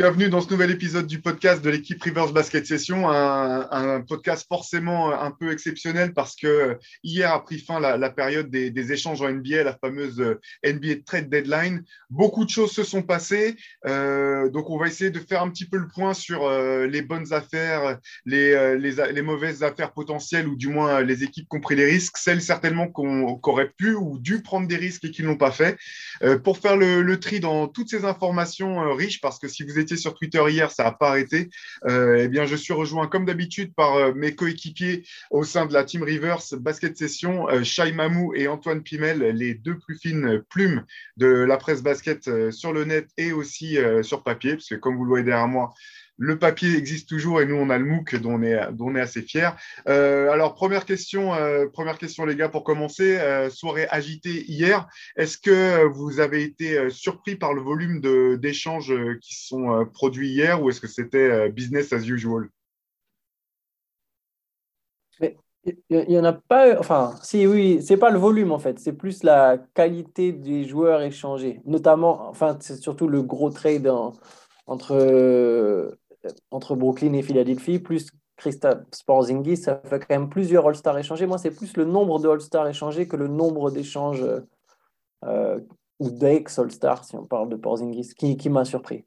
Bienvenue dans ce nouvel épisode du podcast de l'équipe Rivers Basket Session, un, podcast forcément un peu exceptionnel parce que hier a pris fin la, période des, échanges en NBA, la fameuse NBA Trade Deadline. Beaucoup de choses se sont passées, euh, donc on va essayer de faire un petit peu le point sur euh, les bonnes affaires, les, euh, les, mauvaises affaires potentielles ou du moins les équipes qui ont pris les risques, celles certainement qu'on aurait pu ou dû prendre des risques et qui ne l'ont pas fait. pour faire le, le, tri dans toutes ces informations riches, parce que si vous étiez sur Twitter hier, ça n'a pas arrêté. Euh, eh bien, je suis rejoint comme d'habitude par euh, mes coéquipiers au sein de la Team Rivers Basket Session, euh, Shai Mamou et Antoine Pimel, les deux plus fines plumes de la presse basket sur le net et aussi sur papier, parce que comme vous le voyez derrière moi, le papier existe toujours et nous, on a le MOOC dont on est, assez fiers. Euh, alors, première question, euh, première question, les gars, pour commencer. Euh, soirée agitée hier. Est-ce que vous avez été surpris par le volume d'échanges qui sont produits hier ou est-ce que c'était business as usual? Il n'y en a pas, enfin, si oui, c'est pas le volume en fait, c'est plus la qualité des joueurs échangés, notamment, enfin, c'est surtout le gros trade entre entre Brooklyn et Philadelphie, plus Christophe Sporzingis, ça fait quand même plusieurs All-Stars échangés. Moi, c'est plus le nombre de All-Stars échangés que le nombre d'échanges euh, ou d'ex-All-Stars, si on parle de Porzingis, qui, m'a surpris.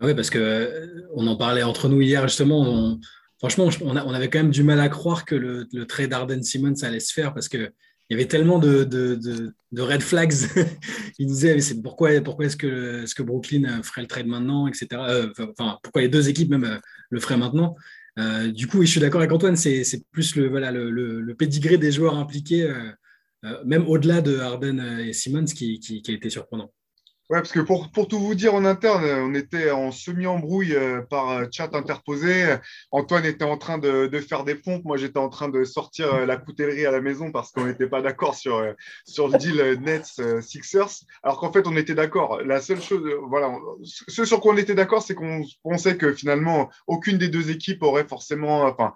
Oui, parce que euh, on en parlait entre nous hier, justement. franchement, on, avait quand même du mal à croire que le, le trade d'Arden Simmons allait se faire parce que il y avait tellement de, red flags. il disait c'est pourquoi, pourquoi est-ce que, Brooklyn ferait le trade maintenant, etc. Euh, enfin, pourquoi les deux équipes même euh, le feraient maintenant. Euh, du coup, je suis d'accord avec Antoine, c'est plus le, voilà, pédigré des joueurs impliqués, même au-delà de Harden et Simmons, qui a été surprenant. Ouais, parce que pour, pour, tout vous dire en interne, on était en semi-embrouille euh, par euh, chat interposé. Antoine était en train de, de faire des pompes. Moi, j'étais en train de sortir euh, la coutellerie à la maison parce qu'on n'était pas d'accord sur, sur le deal Nets Sixers. Alors qu'en fait, on était d'accord. La seule chose, voilà, ce sur quoi on était d'accord, c'est qu'on pensait que finalement, aucune des deux équipes aurait forcément, enfin,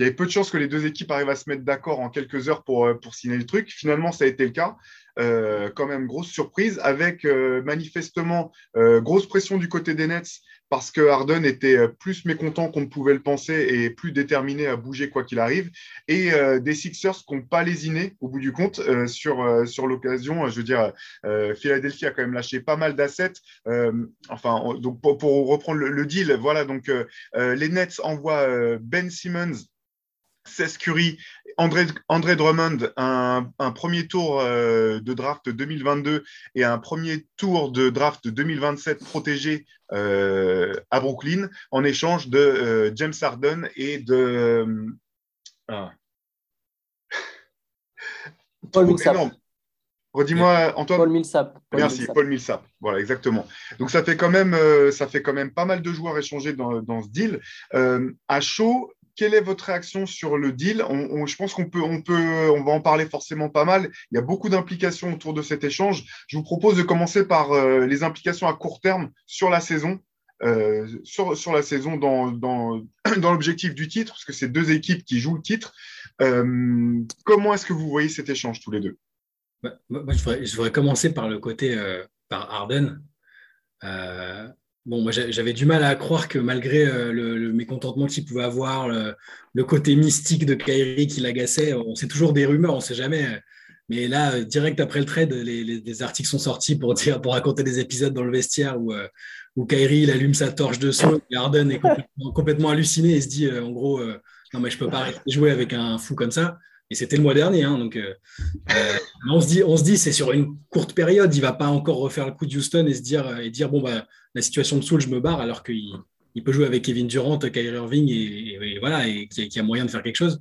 il y avait peu de chances que les deux équipes arrivent à se mettre d'accord en quelques heures pour, pour signer le truc. Finalement, ça a été le cas. Euh, quand même grosse surprise, avec euh, manifestement euh, grosse pression du côté des Nets parce que Harden était plus mécontent qu'on ne pouvait le penser et plus déterminé à bouger quoi qu'il arrive, et des Sixers qui n'ont pas lésiné au bout du compte sur, sur l'occasion. Je veux dire, Philadelphie a quand même lâché pas mal d'assets. enfin, donc pour, reprendre le, le, deal, voilà, donc les Nets envoient Ben Simmons 16 Curry, André, André Drummond, un, premier tour euh, de draft 2022 et un premier tour de draft 2027 protégé euh, à Brooklyn en échange de euh, James Harden et de. Ah. Paul Millsap. Redis-moi, Antoine. Paul Millsap. Merci, Paul Millsap. Voilà, exactement. Donc ça fait quand même, ça fait quand même pas mal de joueurs échangés dans, dans ce deal. à chaud, quelle est votre réaction sur le deal? Je pense qu'on peut, on peut, on va en parler forcément pas mal. Il y a beaucoup d'implications autour de cet échange. Je vous propose de commencer par euh, les implications à court terme sur la saison. Euh, sur, sur, la saison dans, dans, dans l'objectif du titre, parce que c'est deux équipes qui jouent le titre. Euh, comment est-ce que vous voyez cet échange tous les deux? Bah, je, voudrais, commencer par le côté par Arden. Bon, moi, j'avais du mal à croire que malgré euh, le, mécontentement qu'il pouvait avoir, le, côté mystique de Kyrie qui l'agaçait, on sait toujours des rumeurs, on ne sait jamais. Mais là, direct après le trade, les, articles sont sortis pour, raconter des épisodes dans le vestiaire où, euh, où Kyrie il allume sa torche de saut Harden est complètement, halluciné et se dit euh, en gros, non, mais je ne peux pas jouer avec un fou comme ça. Et c'était le mois dernier. Hein, donc, euh, euh, on se dit, on se dit, c'est sur une courte période. Il va pas encore refaire le coup de Houston et se dire, et dire bon bah la situation de Soul, je me barre, alors qu'il il peut jouer avec Kevin Durant, Kyrie Irving et, voilà, et qui a, moyen de faire quelque chose.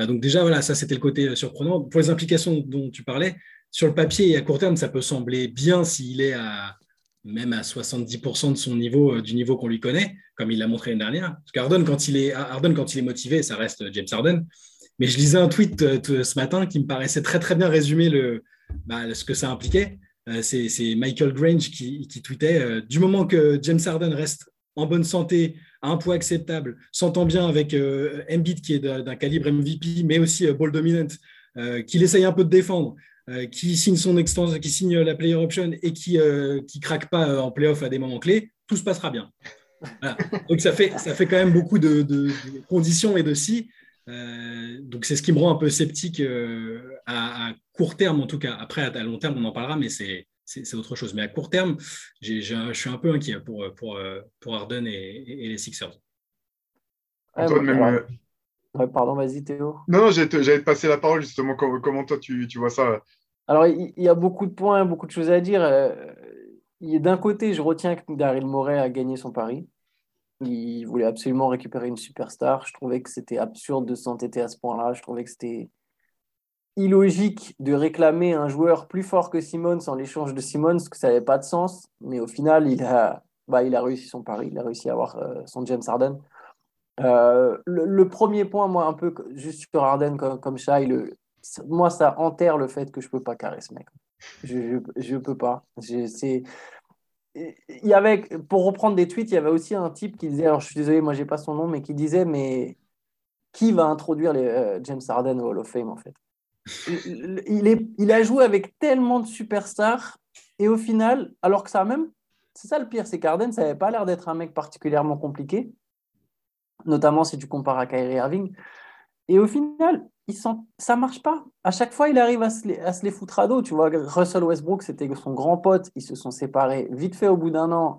Euh, donc déjà voilà, ça c'était le côté surprenant. Pour les implications dont tu parlais, sur le papier et à court terme, ça peut sembler bien s'il est à même à 70% de son niveau, du niveau qu'on lui connaît, comme il l'a montré l'année dernière. Parce qu'Arden, quand il est, Harden, quand il est motivé, ça reste James Harden. Mais je lisais un tweet euh, ce matin qui me paraissait très très bien résumer le, bah, ce que ça impliquait. Euh, c'est Michael Grange qui, tweetait euh, Du moment que James Harden reste en bonne santé, à un poids acceptable, s'entend bien avec Embiid qui est d'un calibre MVP, mais aussi ball dominant, qu'il essaye un peu de défendre, qui signe son extension, qui signe la player option et qui ne craque pas en playoff à des moments clés, tout se passera bien. Donc ça fait, ça fait quand même beaucoup de, conditions et de si. Euh, donc c'est ce qui me rend un peu sceptique euh, à, court terme en tout cas. Après, à, long terme, on en parlera, mais c'est autre chose. Mais à court terme, je suis un peu inquiet pour, pour, pour Harden et, les Sixers. pardon, vas-y Théo. Non, non j'allais te passer la parole justement. Comment, toi tu, tu, vois ça? Alors, il y, a beaucoup de points, beaucoup de choses à dire. Euh, d'un côté, je retiens que Daryl Morey a gagné son pari. Il voulait absolument récupérer une superstar. Je trouvais que c'était absurde de s'entêter à ce point-là. Je trouvais que c'était illogique de réclamer un joueur plus fort que Simmons en l'échange de Simmons, que ça n'avait pas de sens. Mais au final, il a, bah, il a réussi son pari. Il a réussi à avoir euh, son James Harden. Euh, le, premier point, moi, un peu juste sur Harden comme, comme le, moi, ça enterre le fait que je ne peux pas carrer ce mec. Je ne peux pas. C'est il y avait, pour reprendre des tweets, il y avait aussi un type qui disait, alors je suis désolé, moi j'ai pas son nom, mais qui disait, mais qui va introduire les, euh, James Harden au Hall of Fame en fait? Il, est, il a joué avec tellement de superstars et au final, alors que ça même, c'est ça le pire, c'est qu'Arden, ça n'avait pas l'air d'être un mec particulièrement compliqué, notamment si tu compares à Kyrie Irving. Et au final, ça marche pas. À chaque fois, il arrive à se les, à se les foutre à dos. Tu vois, Russell Westbrook, c'était son grand pote. Ils se sont séparés vite fait au bout d'un an.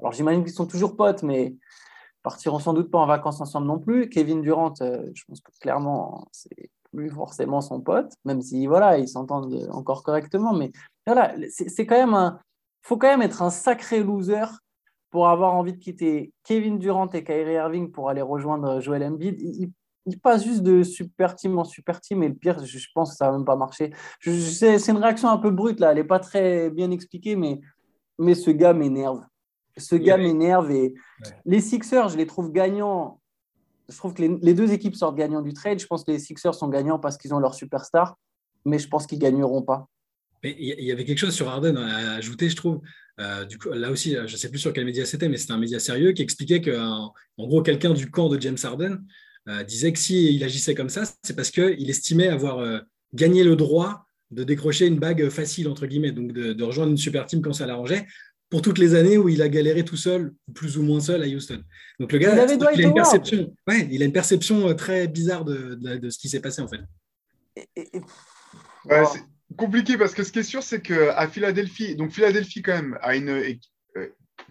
Alors, j'imagine qu'ils sont toujours potes, mais partiront sans doute pas en vacances ensemble non plus. Kevin Durant, euh, je pense que clairement, c'est plus forcément son pote, même si voilà, ils s'entendent encore correctement. Mais voilà, c'est quand même un. faut quand même être un sacré loser pour avoir envie de quitter Kevin Durant et Kyrie Irving pour aller rejoindre Joel Embiid il passe juste de super team en super team et le pire, je, pense que ça va même pas marcher. c'est une réaction un peu brute là, elle n'est pas très bien expliquée, mais, mais ce gars m'énerve. Ce gars m'énerve et les Sixers, je les trouve gagnants. Je trouve que les, deux équipes sortent gagnants du trade. Je pense que les Sixers sont gagnants parce qu'ils ont leur superstar, mais je pense qu'ils gagneront pas. Mais il y avait quelque chose sur Harden à ajouter, je trouve. Euh, du coup, là aussi, je ne sais plus sur quel média c'était, mais c'était un média sérieux qui expliquait qu'en en gros, quelqu'un du camp de James Harden disait que s'il agissait comme ça, c'est parce qu'il estimait avoir euh, gagné le droit de décrocher une bague facile, entre guillemets, donc de, rejoindre une super team quand ça l'arrangeait, pour toutes les années où il a galéré tout seul, plus ou moins seul à Houston. Donc le gars, il, a une perception, ouais, il a une perception euh, très bizarre de, ce qui s'est passé en fait. c'est compliqué parce que ce qui est sûr, c'est qu'à Philadelphie, donc Philadelphie quand même a une,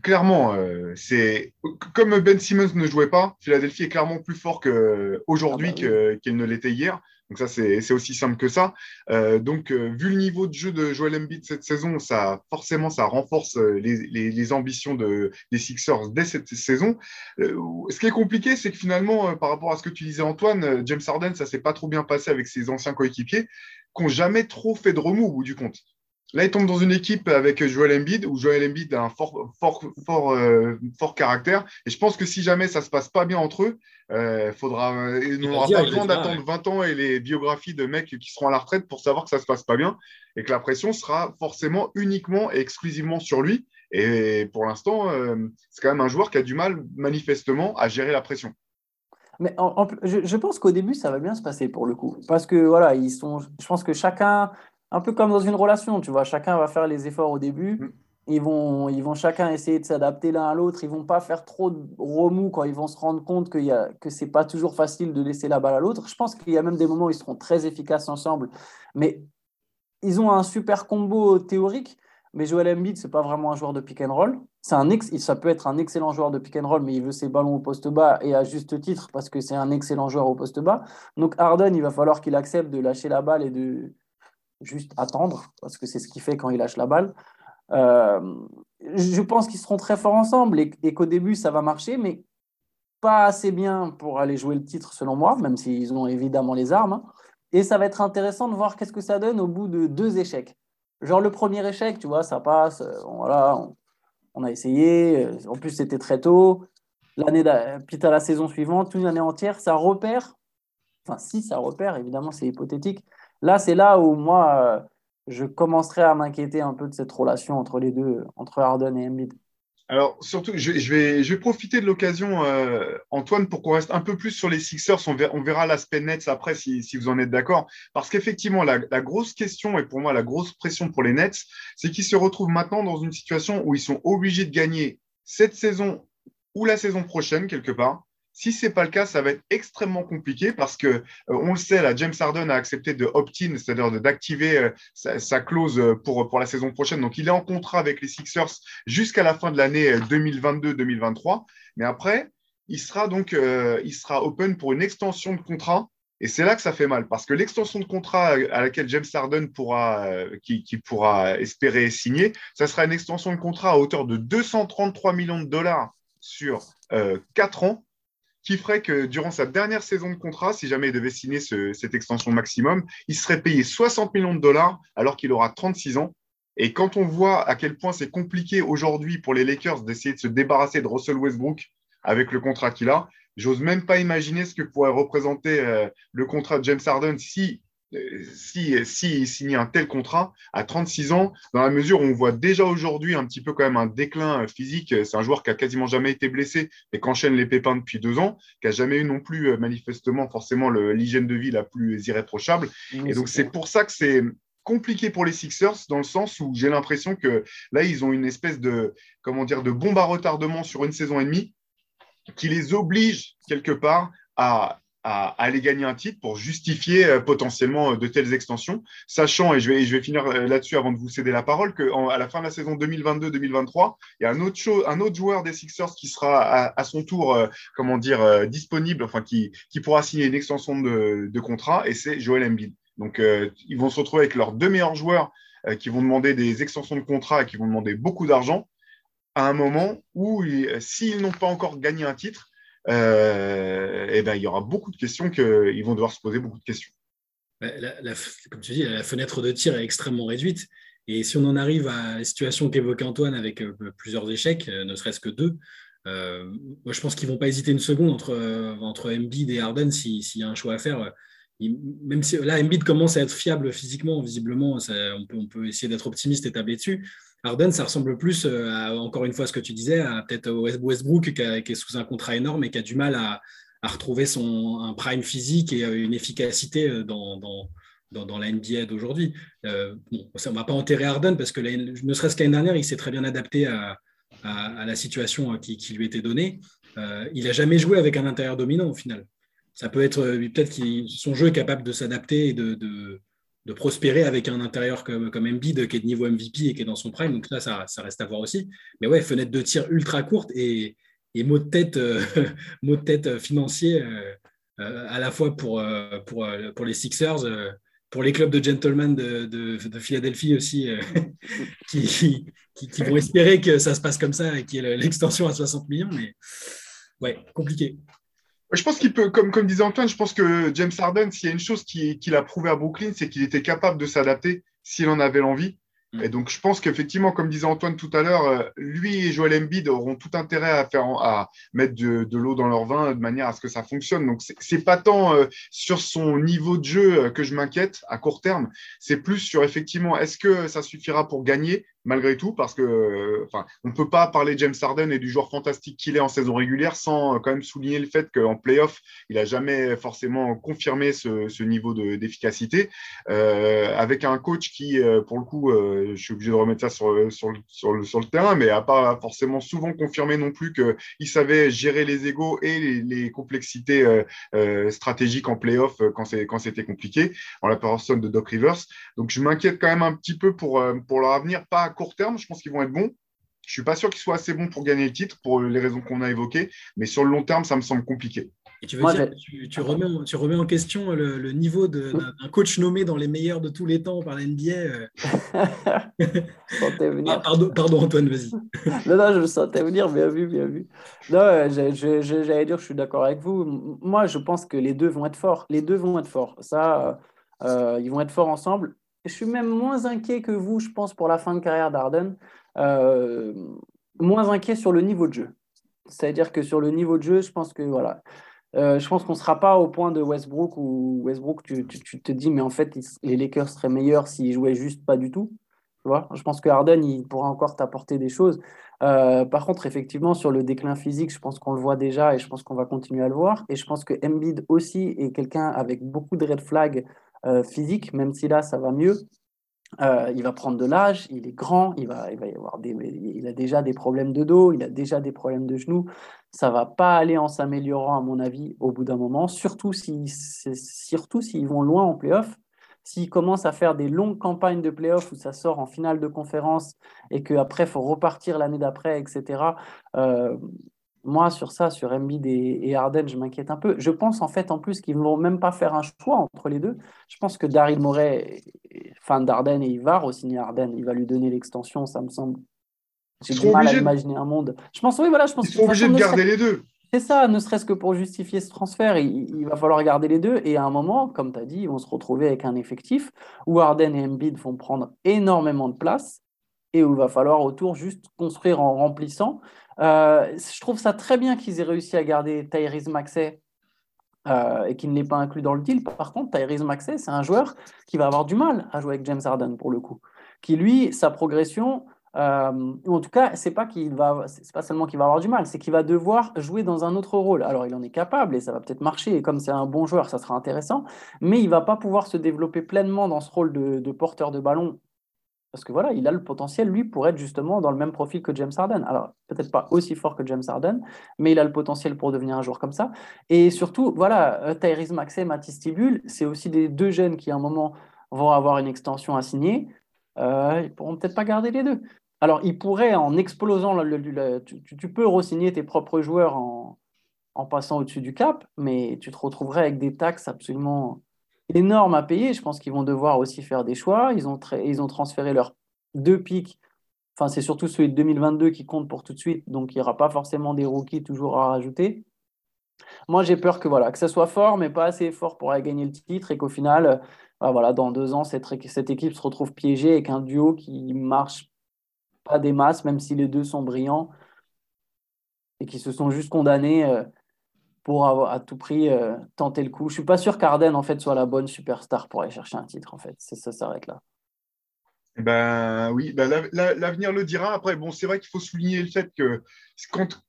clairement, euh, c'est comme Ben Simmons ne jouait pas, Philadelphie est clairement plus fort qu'aujourd'hui ah bah qu'il ne l'était hier. Donc ça, c'est aussi simple que ça. Euh, donc, euh, vu le niveau de jeu de Joel Embiid cette saison, ça forcément, ça renforce les, ambitions de, des Sixers dès cette saison. ce qui est compliqué, c'est que finalement, par rapport à ce que tu disais, Antoine, James Harden, ça s'est pas trop bien passé avec ses anciens coéquipiers, qui n'ont jamais trop fait de remous au bout du compte. Là, il tombe dans une équipe avec Joel Embiid, où Joel Embiid a un fort, fort, fort, euh, fort caractère. Et je pense que si jamais ça ne se passe pas bien entre eux, euh, faudra, on n'aura pas besoin d'attendre 20 ans et les biographies de mecs qui seront à la retraite pour savoir que ça ne se passe pas bien. Et que la pression sera forcément uniquement et exclusivement sur lui. Et pour l'instant, euh, c'est quand même un joueur qui a du mal, manifestement, à gérer la pression. Mais je, je, pense qu'au début, ça va bien se passer pour le coup. Parce que voilà, ils sont, je pense que chacun un peu comme dans une relation, tu vois, chacun va faire les efforts au début. Mm. Ils vont, ils vont chacun essayer de s'adapter l'un à l'autre. Ils vont pas faire trop de remous quand ils vont se rendre compte qu'il y a, que c'est pas toujours facile de laisser la balle à l'autre. Je pense qu'il y a même des moments où ils seront très efficaces ensemble. Mais ils ont un super combo théorique. Mais Joel Embiid, c'est pas vraiment un joueur de pick and roll. C'est un ex, ça peut être un excellent joueur de pick and roll, mais il veut ses ballons au poste bas et à juste titre parce que c'est un excellent joueur au poste bas. Donc Harden, il va falloir qu'il accepte de lâcher la balle et de, juste attendre, parce que c'est ce qu'il fait quand il lâche la balle. Euh, je pense qu'ils seront très forts ensemble et, qu'au début, ça va marcher, mais pas assez bien pour aller jouer le titre, selon moi, même s'ils ont évidemment les armes. Et ça va être intéressant de voir qu'est-ce que ça donne au bout de deux échecs. Genre le premier échec, tu vois, ça passe, euh, voilà, on, a essayé, euh, en plus c'était très tôt, l'année, puis à la saison suivante, une année entière, ça repère, enfin si ça repère, évidemment c'est hypothétique, Là, c'est là où moi, euh, je commencerai à m'inquiéter un peu de cette relation entre les deux, entre Harden et Embiid. Alors, surtout, je, vais, profiter de l'occasion, euh, Antoine, pour qu'on reste un peu plus sur les Sixers. On verra, l'aspect Nets après, si, vous en êtes d'accord. Parce qu'effectivement, la, grosse question, et pour moi, la grosse pression pour les Nets, c'est qu'ils se retrouvent maintenant dans une situation où ils sont obligés de gagner cette saison ou la saison prochaine, quelque part. Si ce n'est pas le cas, ça va être extrêmement compliqué parce que, euh, on le sait, la James Harden a accepté de opt-in, c'est-à-dire d'activer euh, sa, clause euh, pour, pour la saison prochaine. Donc, il est en contrat avec les Sixers jusqu'à la fin de l'année 2022-2023. Mais après, il sera donc il sera open pour une extension de contrat. Et c'est là que ça fait mal parce que l'extension de contrat à laquelle James Harden pourra, qui, qui pourra espérer signer, ça sera une extension de contrat à hauteur de 233 millions de dollars sur euh, 4 ans qui ferait que durant sa dernière saison de contrat, si jamais il devait signer cette extension maximum, il serait payé 60 millions de dollars alors qu'il aura 36 ans. Et quand on voit à quel point c'est compliqué aujourd'hui pour les Lakers d'essayer de se débarrasser de Russell Westbrook avec le contrat qu'il a, j'ose même pas imaginer ce que pourrait représenter euh, le contrat de James Harden si si, si signe un tel contrat à 36 ans, dans la mesure où on voit déjà aujourd'hui un petit peu quand même un déclin physique, c'est un joueur qui a quasiment jamais été blessé et qui enchaîne les pépins depuis deux ans, qui a jamais eu non plus euh, manifestement forcément l'hygiène de vie la plus irréprochable. et donc c'est pour ça que c'est compliqué pour les Sixers dans le sens où j'ai l'impression que là ils ont une espèce de comment dire de bombe à retardement sur une saison et demie qui les oblige quelque part à à, aller gagner un titre pour justifier euh, potentiellement euh, de telles extensions, sachant, et je vais, je vais finir euh, là-dessus avant de vous céder la parole, qu'à la fin de la saison 2022-2023, il y a un autre, un autre joueur des Sixers qui sera à, son tour, comment dire, disponible, enfin qui, qui pourra signer une extension de, contrat, et c'est Joel Embiid. Donc, ils vont se retrouver avec leurs deux meilleurs joueurs qui vont demander des extensions de contrat et qui vont demander beaucoup d'argent à un moment où, s'ils n'ont pas encore gagné un titre, euh, et ben, il y aura beaucoup de questions qu'ils vont devoir se poser, beaucoup de questions. comme tu dis, la fenêtre de tir est extrêmement réduite. Et si on en arrive à la situation qu'évoquait Antoine avec euh, plusieurs échecs, euh, ne serait-ce que deux, moi je pense qu'ils ne vont pas hésiter une seconde entre, entre Embiid et Harden s'il y a un choix à faire. Même si là, Embiid commence à être fiable physiquement, visiblement, on, peut, essayer d'être optimiste et tabler dessus. Harden, ça ressemble plus, euh, à, encore une fois, ce que tu disais, à peut-être Westbrook qui, est sous un contrat énorme et qui a du mal à, retrouver son, un prime physique et euh, une efficacité euh, dans, dans, la NBA d'aujourd'hui. on ne va pas enterrer Harden parce que ne serait-ce qu'année dernière, il s'est très bien adapté à, la situation qui, lui était donnée. il n'a jamais joué avec un intérieur dominant au final. Ça peut être peut-être que son jeu est capable de s'adapter et de prospérer avec un intérieur comme, comme Embiid qui est de niveau MVP et qui est dans son prime. Donc là, ça, reste à voir aussi. Mais ouais, fenêtre de tir ultra courte et, et mot de tête, euh, de tête financier euh, euh, à la fois pour, les Sixers, pour les clubs de gentlemen de, de, Philadelphie aussi, qui, qui, vont espérer que ça se passe comme ça et qu'il y ait l'extension à 60 millions. Mais ouais, compliqué. Je pense qu'il peut, comme, comme disait Antoine, je pense que James Harden, s'il y a une chose qu'il a prouvé à Brooklyn, c'est qu'il était capable de s'adapter s'il en avait l'envie. Mm. Et donc, je pense qu'effectivement, comme disait Antoine tout à l'heure, euh, lui et Joel Embiid auront tout intérêt à faire, à mettre de, de l'eau dans leur vin de manière à ce que ça fonctionne. Donc, c'est pas tant euh, sur son niveau de jeu euh, que je m'inquiète à court terme. C'est plus sur effectivement, est-ce que ça suffira pour gagner malgré tout, parce que enfin, on ne peut pas parler de James Harden et du joueur fantastique qu'il est en saison régulière sans quand même souligner le fait qu'en playoff, il n'a jamais forcément confirmé ce, niveau d'efficacité. Euh, avec un coach qui, euh, pour le coup, euh, je suis obligé de remettre ça sur, sur, sur, le, sur le terrain, mais n'a pas forcément souvent confirmé non plus qu'il savait gérer les égaux et les, complexités euh, stratégiques en playoff quand c'était compliqué, en la personne de Doc Rivers. Donc je m'inquiète quand même un petit peu pour, pour leur avenir, pas court terme, je pense qu'ils vont être bons. Je ne suis pas sûr qu'ils soient assez bons pour gagner le titre pour les raisons qu'on a évoquées, mais sur le long terme, ça me semble compliqué. Et tu veux dire tu, remets, tu, remets, en question le, niveau d'un coach nommé dans les meilleurs de tous les temps par la NBA euh. ah, pardon, Antoine, vas-y. non, non, je le sentais venir, bien vu, bien vu. Non, j'allais dire, je suis d'accord avec vous. Moi, je pense que les deux vont être forts. Les deux vont être forts. Ça, euh, ils vont être forts ensemble. Je suis même moins inquiet que vous, je pense, pour la fin de carrière d'Arden. Euh, moins inquiet sur le niveau de jeu. C'est-à-dire que sur le niveau de jeu, je pense que voilà. Euh, je pense qu'on ne sera pas au point de Westbrook où Westbrook, tu, te dis, mais en fait, les Lakers seraient meilleurs s'ils jouaient juste pas du tout. Tu vois je pense que Harden, il pourra encore t'apporter des choses. Euh, par contre, effectivement, sur le déclin physique, je pense qu'on le voit déjà et je pense qu'on va continuer à le voir. Et je pense que Embiid aussi est quelqu'un avec beaucoup de red flags physique, même si là, ça va mieux. Euh, il va prendre de l'âge, il est grand, il va, il va y avoir des, il a déjà des problèmes de dos, il a déjà des problèmes de genoux. ça va pas aller en s'améliorant, à mon avis, au bout d'un moment, surtout s'ils surtout s'ils vont loin en playoff. S'ils commencent à faire des longues campagnes de playoff où ça sort en finale de conférence et qu'après, il faut repartir l'année d'après, etc. Euh, moi, sur ça, sur Embiid et, Harden, je m'inquiète un peu. Je pense en fait, en plus, qu'ils ne vont même pas faire un choix entre les deux. Je pense que Daryl Morey, fan d'Arden, et il va re-signer Harden. Il va lui donner l'extension, ça me semble j'ai du mal à imaginer un monde. Je pense, oui, voilà, je pense Ils sont obligés de garder les deux. C'est ça, ne serait-ce que pour justifier ce transfert, il, va falloir garder les deux. Et à un moment, comme tu as dit, ils vont se retrouver avec un effectif où Arden et Embiid vont prendre énormément de place et où il va falloir autour juste construire en remplissant. Euh, je trouve ça très bien qu'ils aient réussi à garder Tyrese Maxey euh, et qu'il ne l'ait pas inclus dans le deal. Par contre, Tyrese Maxey, c'est un joueur qui va avoir du mal à jouer avec James Harden pour le coup. Qui, lui, sa progression, euh, ou en tout cas, c'est pas va, c'est pas seulement qu'il va avoir du mal, c'est qu'il va devoir jouer dans un autre rôle. Alors, il en est capable et ça va peut-être marcher. Et comme c'est un bon joueur, ça sera intéressant. Mais il va pas pouvoir se développer pleinement dans ce rôle de, porteur de ballon parce que voilà, il a le potentiel, lui, pour être justement dans le même profil que James Harden. Alors, peut-être pas aussi fort que James Harden, mais il a le potentiel pour devenir un joueur comme ça. Et surtout, voilà, euh, Tyrese Maxey, Mathis Tibul, c'est aussi des deux jeunes qui, à un moment, vont avoir une extension à signer. Euh, ils pourront peut-être pas garder les deux. Alors, il pourrait, en explosant, tu, peux re-signer tes propres joueurs en, passant au-dessus du cap, mais tu te retrouverais avec des taxes absolument énormes à payer. Je pense qu'ils vont devoir aussi faire des choix. Ils ont, ils ont transféré leurs deux pics. Enfin, c'est surtout celui de 2022 qui compte pour tout de suite, donc il n'y aura pas forcément des rookies toujours à rajouter. Moi, j'ai peur que voilà, que ça soit fort, mais pas assez fort pour gagner le titre et qu'au final, bah, voilà, dans deux ans, cette, cette équipe se retrouve piégée avec un duo qui marche pas des masses, même si les deux sont brillants et qui se sont juste condamnés euh, pour avoir à tout prix euh, tenter le coup. Je suis pas sûr qu'Arden en fait soit la bonne superstar pour aller chercher un titre en fait. Ça s'arrête là. Eh ben oui, ben, l'avenir le dira. Après, bon, c'est vrai qu'il faut souligner le fait que quand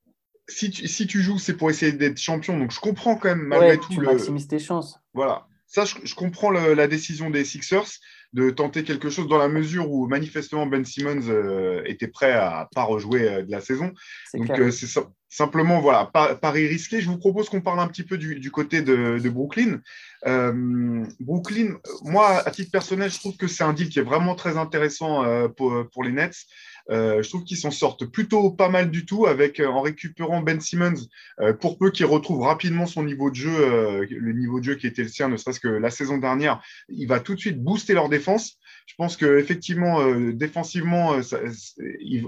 si tu, si tu joues, c'est pour essayer d'être champion. Donc je comprends quand même malgré tout. Tu maximises tes chances. Voilà. Ça, je, comprends la décision des Sixers de tenter quelque chose dans la mesure où manifestement Ben Simmons euh, était prêt à pas rejouer euh, de la saison. Donc euh, c'est simplement voilà pari risqué. Je vous propose qu'on parle un petit peu du, côté de, Brooklyn. Brooklyn, moi à titre personnel, je trouve que c'est un deal qui est vraiment très intéressant pour, pour les Nets. Euh, je trouve qu'ils s'en sortent plutôt pas mal du tout avec euh, en récupérant Ben Simmons euh, pour peu qu'il retrouve rapidement son niveau de jeu, le niveau de jeu qui était le sien, ne serait-ce que la saison dernière. Il va tout de suite booster leur défense. Je pense que effectivement, défensivement, il,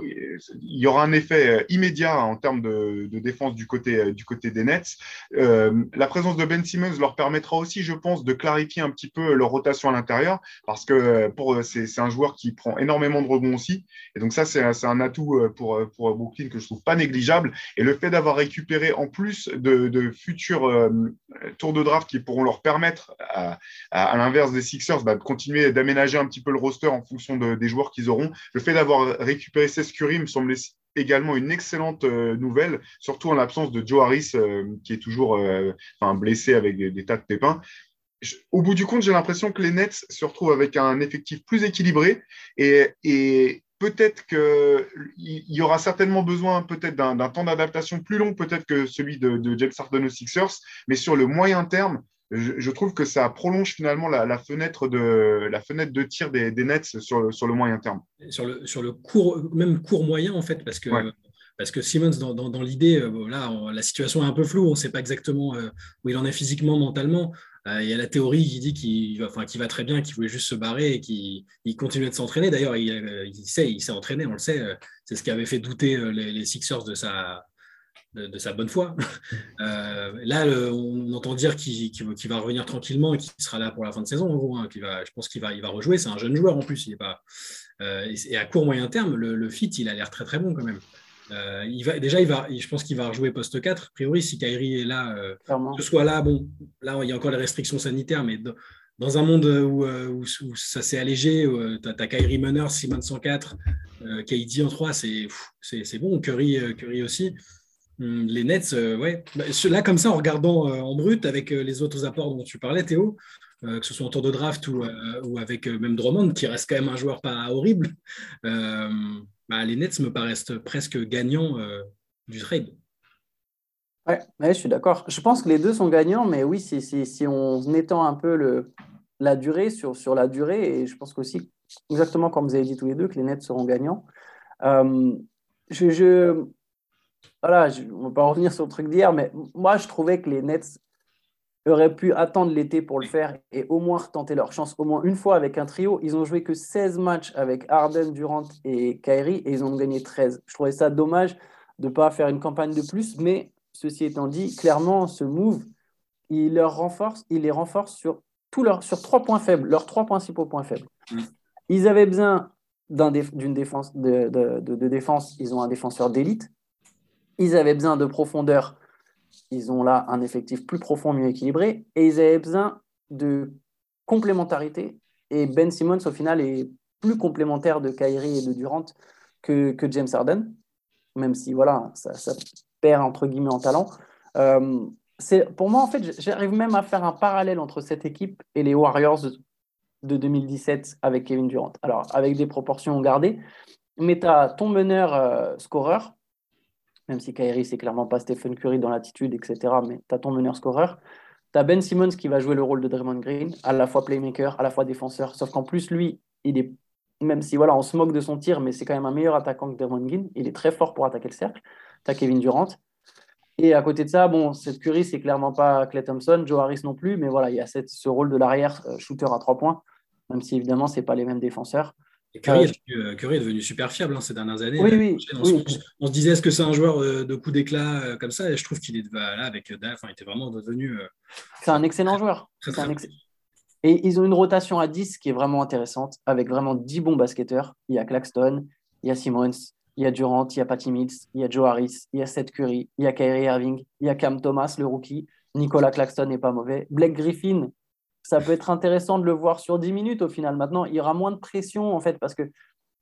y aura un effet immédiat en termes de, défense du côté, du côté des Nets. la présence de Ben Simmons leur permettra aussi, je pense, de clarifier un petit peu leur rotation à l'intérieur parce que c'est un joueur qui prend énormément de rebonds aussi. Et donc ça, c'est un, atout euh, pour, euh, pour Brooklyn que je trouve pas négligeable. Et le fait d'avoir récupéré en plus de, futurs euh, tours de draft qui pourront leur permettre, à, l'inverse des Sixers, bah, de continuer d'aménager un petit peu le roster en fonction des joueurs qu'ils auront, le fait d'avoir récupéré Seth Curry me semble également une excellente nouvelle, surtout en l'absence de Joe Harris, qui est toujours blessé avec des, tas de pépins. au bout du compte, j'ai l'impression que les Nets se retrouvent avec un effectif plus équilibré et, peut-être qu'il y aura certainement besoin peut-être d'un temps d'adaptation plus long peut-être que celui de, James Harden aux Sixers, mais sur le moyen terme, je, trouve que ça prolonge finalement la, fenêtre, de, la fenêtre de tir des, Nets sur, sur, le moyen terme. Sur le, sur le court, même court moyen en fait, parce que parce que Simmons, dans, l'idée, euh, la situation est un peu floue, on ne sait pas exactement euh, où il en est physiquement, mentalement. Euh, il y a la théorie qui dit qu'il va, enfin, va très bien, qu'il voulait juste se barrer et qu'il continue de s'entraîner. D'ailleurs, il, sait, il s'est entraîné, on le sait. C'est ce qui avait fait douter les, Sixers de sa, de, sa bonne foi. là, on entend dire qu'il va revenir tranquillement et qu'il sera là pour la fin de saison. En gros, hein, va, je pense qu'il va, il va rejouer. C'est un jeune joueur en plus. Il est pas, et, à court moyen terme, le, le fit, il a l'air très très bon quand même. Euh, il va, déjà, il va, je pense qu'il va rejouer poste 4. A priori, si Kyrie est là, euh, que ce soit là, bon, là, il y a encore les restrictions sanitaires, mais dans, un monde où, euh, où, ça s'est allégé, tu as, Kyrie meneur, Simon 104, KD en 3, c'est bon. Curry, Curry aussi. Hum, les Nets, ouais. Bah, là, comme ça, en regardant en brut avec les autres apports dont tu parlais, Théo, que ce soit en tour de draft ou, avec même Drummond, qui reste quand même un joueur pas horrible. Bah, les Nets me paraissent presque gagnants euh, du trade. Ouais, je suis d'accord. Je pense que les deux sont gagnants, mais oui, si, on étend un peu la durée sur, la durée, et je pense qu'aussi, exactement comme vous avez dit tous les deux, que les Nets seront gagnants. Euh, je, voilà, on ne va pas revenir sur le truc d'hier, mais moi, je trouvais que les Nets auraient pu attendre l'été pour le faire et au moins tenter leur chance au moins une fois avec un trio. Ils ont joué que 16 matchs avec Arden, Durant et Kyrie et ils ont gagné 13. Je trouvais ça dommage de ne pas faire une campagne de plus, mais ceci étant dit, clairement, ce move, il, leur renforce, il les renforce sur, tout leur, sur trois points faibles, leurs trois principaux points faibles. Mm. Ils avaient besoin d'une défense de, de, défense, ils ont un défenseur d'élite. Ils avaient besoin de profondeur ils ont là un effectif plus profond, mieux équilibré, et ils avaient besoin de complémentarité. Et Ben Simmons, au final, est plus complémentaire de Kyrie et de Durant que, James Harden, même si voilà, ça, perd entre guillemets en talent. Euh, pour moi, en fait, j'arrive même à faire un parallèle entre cette équipe et les Warriors de 2017 avec Kevin Durant. Alors, avec des proportions gardées, mais tu as ton meneur euh, scoreur, même si Kyrie, c'est clairement pas Stephen Curry dans l'attitude, etc. Mais tu as ton meneur scoreur. Tu as Ben Simmons qui va jouer le rôle de Draymond Green, à la fois playmaker, à la fois défenseur. Sauf qu'en plus, lui, il est, même si voilà, on se moque de son tir, mais c'est quand même un meilleur attaquant que Draymond Green. Il est très fort pour attaquer le cercle. Tu as Kevin Durant. Et à côté de ça, bon, cette Curry, c'est clairement pas Clay Thompson, Joe Harris non plus, mais voilà, il y a cette, ce rôle de l'arrière euh, shooter à trois points, même si évidemment, c'est pas les mêmes défenseurs. Curry, est devenu, super fiable hein, ces dernières années. Oui, oui, on, se disait est-ce que c'est un joueur euh, de coup d'éclat euh, comme ça? Et je trouve qu'il est bah, là avec Daf, il était vraiment devenu. Euh, c'est un excellent joueur. Et ils ont une rotation à 10 qui est vraiment intéressante, avec vraiment 10 bons basketteurs. Il y a Claxton, il y a Simmons, il y a Durant, il y a Patty Mills, il y a Joe Harris, il y a Seth Curry, il y a Kyrie Irving, il y a Cam Thomas, le rookie. Nicolas Claxton n'est pas mauvais. Blake Griffin, ça peut être intéressant de le voir sur 10 minutes au final. Maintenant, il y aura moins de pression en fait parce que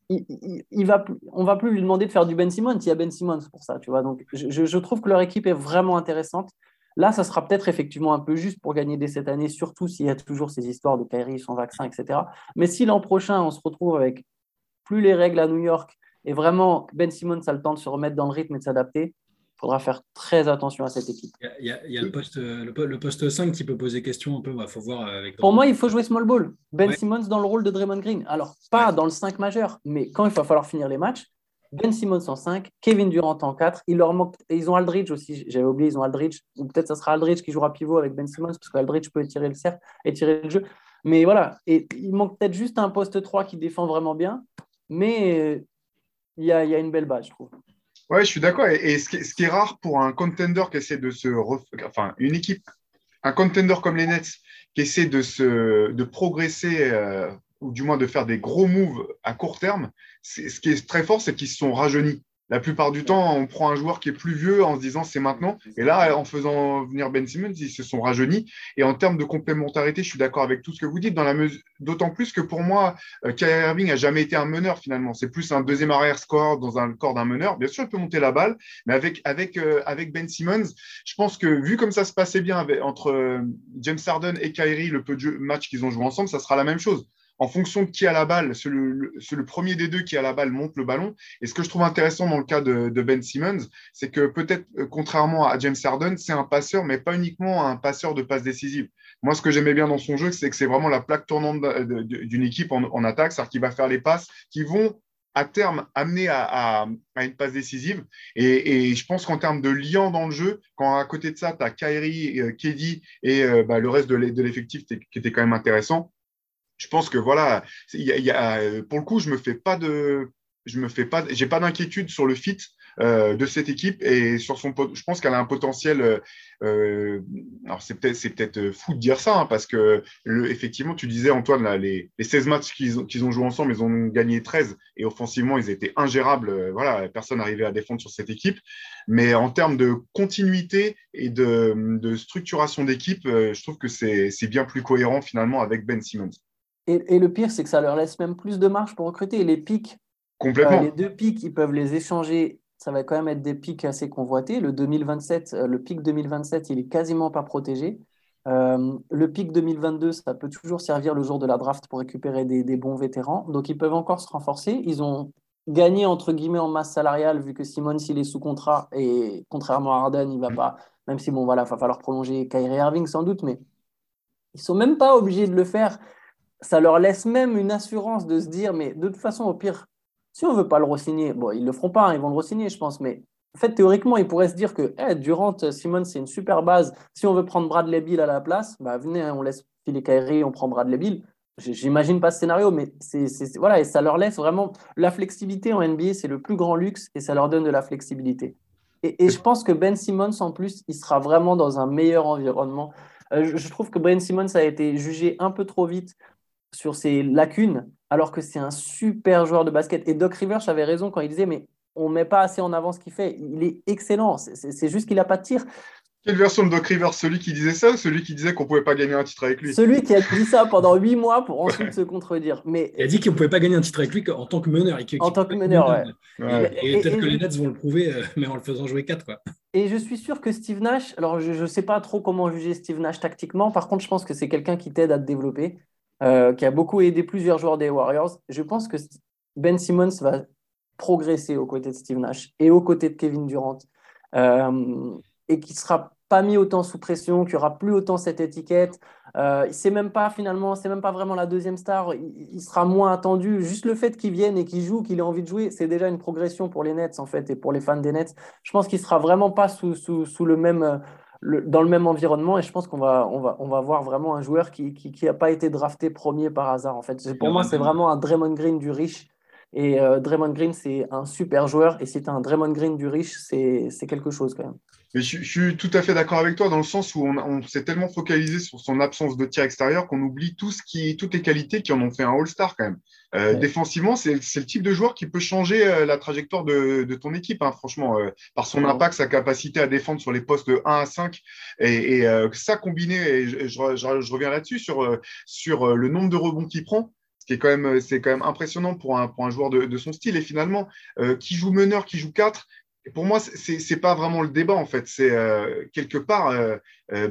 il, va, on va plus lui demander de faire du Ben Simmons. Il y a Ben Simmons pour ça, tu vois. Donc, je, trouve que leur équipe est vraiment intéressante. Là, ça sera peut-être effectivement un peu juste pour gagner dès cette année, surtout s'il y a toujours ces histoires de Kyrie, son vaccin, etc. Mais si l'an prochain, on se retrouve avec plus les règles à New York et vraiment Ben Simmons a le temps de se remettre dans le rythme et de s'adapter, faudra faire très attention à cette équipe. Il y a, le, poste, le, poste 5 qui peut poser question un peu. Il faut voir avec Pour moi, il faut jouer small ball. Ben Simmons dans le rôle de Draymond Green. Alors, pas dans le 5 majeur, mais quand il va falloir finir les matchs, Ben Simmons en 5, Kevin Durant en 4. Il leur manque... Ils ont Aldridge aussi. J'avais oublié, ils ont Aldridge. Ou peut-être ça sera Aldridge qui jouera pivot avec Ben Simmons, parce qu'Aldridge peut tirer le cercle et tirer le jeu. Mais voilà, et il manque peut-être juste un poste 3 qui défend vraiment bien. Mais il y a, il y a une belle base, je trouve. Ouais, je suis d'accord. Et, ce, qui, est rare pour un contender qui essaie de se. Enfin, une équipe, un contender comme les Nets qui essaie de, se, de progresser euh, ou du moins de faire des gros moves à court terme, ce qui est très fort, c'est qu'ils se sont rajeunis. La plupart du temps, on prend un joueur qui est plus vieux en se disant c'est maintenant. Et là, en faisant venir Ben Simmons, ils se sont rajeunis. Et en termes de complémentarité, je suis d'accord avec tout ce que vous dites, d'autant plus que pour moi, euh, Kyrie Irving n'a jamais été un meneur finalement. C'est plus un deuxième arrière score dans un corps d'un meneur. Bien sûr, il peut monter la balle, mais avec, euh, Ben Simmons, je pense que vu comme ça se passait bien entre euh, James Harden et Kyrie, le peu de match qu'ils ont joué ensemble, ça sera la même chose en fonction de qui a la balle, c'est le, premier des deux qui a la balle monte le ballon. Et ce que je trouve intéressant dans le cas de, Ben Simmons, c'est que peut-être, euh, contrairement à James Harden, c'est un passeur, mais pas uniquement un passeur de passe décisive. Moi, ce que j'aimais bien dans son jeu, c'est que c'est vraiment la plaque tournante d'une équipe en, attaque, c'est-à-dire qu'il va faire les passes qui vont à terme amener à, une passe décisive. Et, je pense qu'en termes de lien dans le jeu, quand à côté de ça, tu as Kyrie, euh, Keddy et euh, bah, le reste de l'effectif qui était quand même intéressant, je pense que voilà, pour le coup, je me fais pas de, je me fais pas, j'ai pas d'inquiétude sur le fit euh, de cette équipe et sur son, je pense qu'elle a un potentiel. Euh, alors c'est peut-être, c'est peut-être fou de dire ça hein, parce que effectivement, tu disais Antoine, là, les, 16 matchs qu'ils ont, qu'ils ont joué ensemble, ils ont gagné 13 et offensivement, ils étaient ingérables. Euh, voilà, personne n'arrivait à défendre sur cette équipe. Mais en termes de continuité et de, de structuration d'équipe, je trouve que c'est, c'est bien plus cohérent finalement avec Ben Simmons. Et, le pire, c'est que ça leur laisse même plus de marge pour recruter. les pics, Complètement. Euh, les deux pics, ils peuvent les échanger. Ça va quand même être des pics assez convoités. Le 2027, euh, le pic 2027, il est quasiment pas protégé. Euh, le pic 2022, ça peut toujours servir le jour de la draft pour récupérer des, bons vétérans. Donc, ils peuvent encore se renforcer. Ils ont gagné, entre guillemets, en masse salariale, vu que Simon, s'il est sous contrat, et contrairement à Arden, il ne va pas même si, bon, voilà, il va falloir prolonger Kyrie Irving sans doute, mais ils ne sont même pas obligés de le faire. Ça leur laisse même une assurance de se dire, mais de toute façon, au pire, si on ne veut pas le re-signer, bon, ils ne le feront pas, hein, ils vont le re-signer, je pense, mais en fait, théoriquement, ils pourraient se dire que eh, Durant, Simon, c'est une super base. Si on veut prendre Bradley Bill à la place, bah, venez, hein, on laisse filer Kyrie, on prend Bradley Bill. J'imagine pas ce scénario, mais c'est voilà, et ça leur laisse vraiment la flexibilité en NBA, c'est le plus grand luxe et ça leur donne de la flexibilité. Et, je pense que Ben Simmons, en plus, il sera vraiment dans un meilleur environnement. Euh, je, trouve que Ben Simmons a été jugé un peu trop vite sur ses lacunes, alors que c'est un super joueur de basket. Et Doc Rivers avait raison quand il disait, mais on ne met pas assez en avant ce qu'il fait. Il est excellent. C'est juste qu'il n'a pas de tir. Quelle version de Doc Rivers? Celui qui disait ça ou celui qui disait qu'on ne pouvait pas gagner un titre avec lui? Celui qui a dit ça pendant huit mois pour ensuite se contredire. Mais... Il a dit qu'on ne pouvait pas gagner un titre avec lui en tant que meneur. en tant que meneur, ouais. Et, peut-être que les Nets vont le prouver, euh, mais en le faisant jouer 4. Quoi. Et je suis sûr que Steve Nash, alors je ne sais pas trop comment juger Steve Nash tactiquement, par contre, je pense que c'est quelqu'un qui t'aide à te développer, euh, qui a beaucoup aidé plusieurs joueurs des Warriors. Je pense que Ben Simmons va progresser aux côtés de Steve Nash et aux côtés de Kevin Durant. Euh, et qui sera pas mis autant sous pression, qu'il n'y aura plus autant cette étiquette. Euh, c'est même pas finalement, c'est même pas vraiment la deuxième star. Il, sera moins attendu. Juste le fait qu'il vienne et qu'il joue, qu'il ait envie de jouer, c'est déjà une progression pour les Nets en fait et pour les fans des Nets. Je pense qu'il sera vraiment pas sous, sous, sous le même dans le même environnement et je pense qu'on va, on va, on va voir vraiment un joueur qui n'a qui, pas été drafté premier par hasard. En fait, pour moi, c'est vraiment un Draymond Green du riche. Et euh, Draymond Green, c'est un super joueur. Et si tu un Draymond Green du riche, c'est quelque chose quand même. Mais je, suis tout à fait d'accord avec toi dans le sens où on, s'est tellement focalisé sur son absence de tir extérieur qu'on oublie tout ce qui, toutes les qualités qui en ont fait un All-Star quand même. Euh, défensivement, c'est le type de joueur qui peut changer euh, la trajectoire de, de ton équipe, hein, franchement, euh, par son impact, sa capacité à défendre sur les postes de 1 à 5. Et, et ça combiné, et je, je, je reviens là-dessus, sur, sur le nombre de rebonds qu'il prend, ce qui est quand même, c'est quand même impressionnant pour un, pour un joueur de, de son style. Et finalement, qui joue meneur, qui joue 4, pour moi, ce n'est pas vraiment le débat, en fait. C'est euh, quelque part, euh, euh,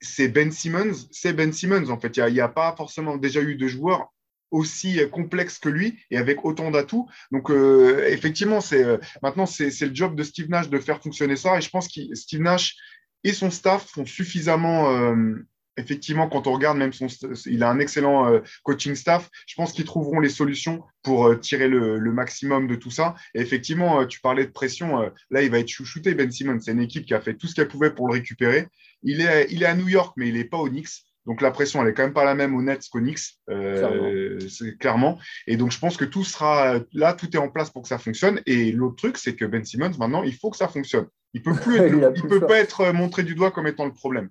c'est Ben Simmons, c'est Ben Simmons, en fait. Il n'y a, pas forcément déjà eu de joueurs aussi complexes que lui et avec autant d'atouts. Donc, effectivement, c'est maintenant, c'est le job de Steve Nash de faire fonctionner ça. Et je pense que Steve Nash et son staff font suffisamment effectivement, quand on regarde, même son, il a un excellent euh, coaching staff. Je pense qu'ils trouveront les solutions pour euh, tirer le, maximum de tout ça. Et effectivement, euh, tu parlais de pression. là, il va être chouchouté, Ben Simmons. C'est une équipe qui a fait tout ce qu'elle pouvait pour le récupérer. Il est, il est à New York, mais il n'est pas au Knicks. Donc la pression, elle est quand même pas la même au Nets qu'au Knicks, clairement. clairement. Et donc je pense que tout sera là, tout est en place pour que ça fonctionne. Et l'autre truc, c'est que Ben Simmons, maintenant, il faut que ça fonctionne. Il peut plus, il peut pas être montré du doigt comme étant le problème.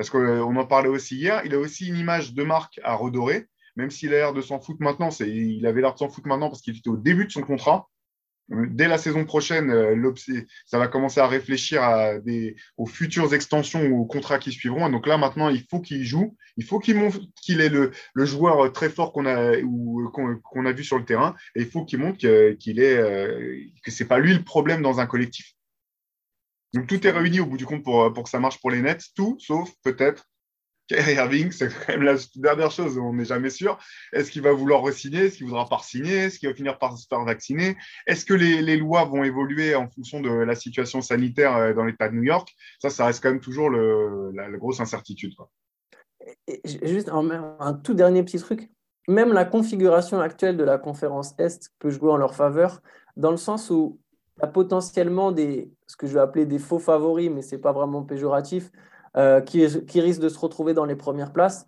Parce qu'on en parlait aussi hier, il a aussi une image de marque à redorer, même s'il a l'air de s'en foutre maintenant. Il avait l'air de s'en foutre maintenant parce qu'il était au début de son contrat. Dès la saison prochaine, euh, ça va commencer à réfléchir aux futures extensions ou aux contrats qui suivront. donc là, maintenant, il faut qu'il joue. Il faut qu'il montre qu'il est le, joueur très fort qu'on a, vu sur le terrain. Et il faut qu'il montre qu'il est, euh, que ce n'est pas lui le problème dans un collectif. Donc tout est réuni au bout du compte pour, que ça marche pour les Nets, tout sauf peut-être Kyrie Irving, c'est quand même la dernière chose, on n'est jamais sûr. Est-ce qu'il va vouloir re-signer? Est-ce qu'il voudra pas signer Est-ce qu'il va finir par se faire vacciner? Est-ce que les, les, lois vont évoluer en fonction de la situation sanitaire euh, dans l'État de New York? Ça, ça reste quand même toujours la, grosse incertitude. Juste un, tout dernier petit truc. Même la configuration actuelle de la conférence Est peut jouer en leur faveur, dans le sens où potentiellement des, ce que je vais appeler des faux favoris, mais ce n'est pas vraiment péjoratif, euh, qui, qui, risquent de se retrouver dans les premières places.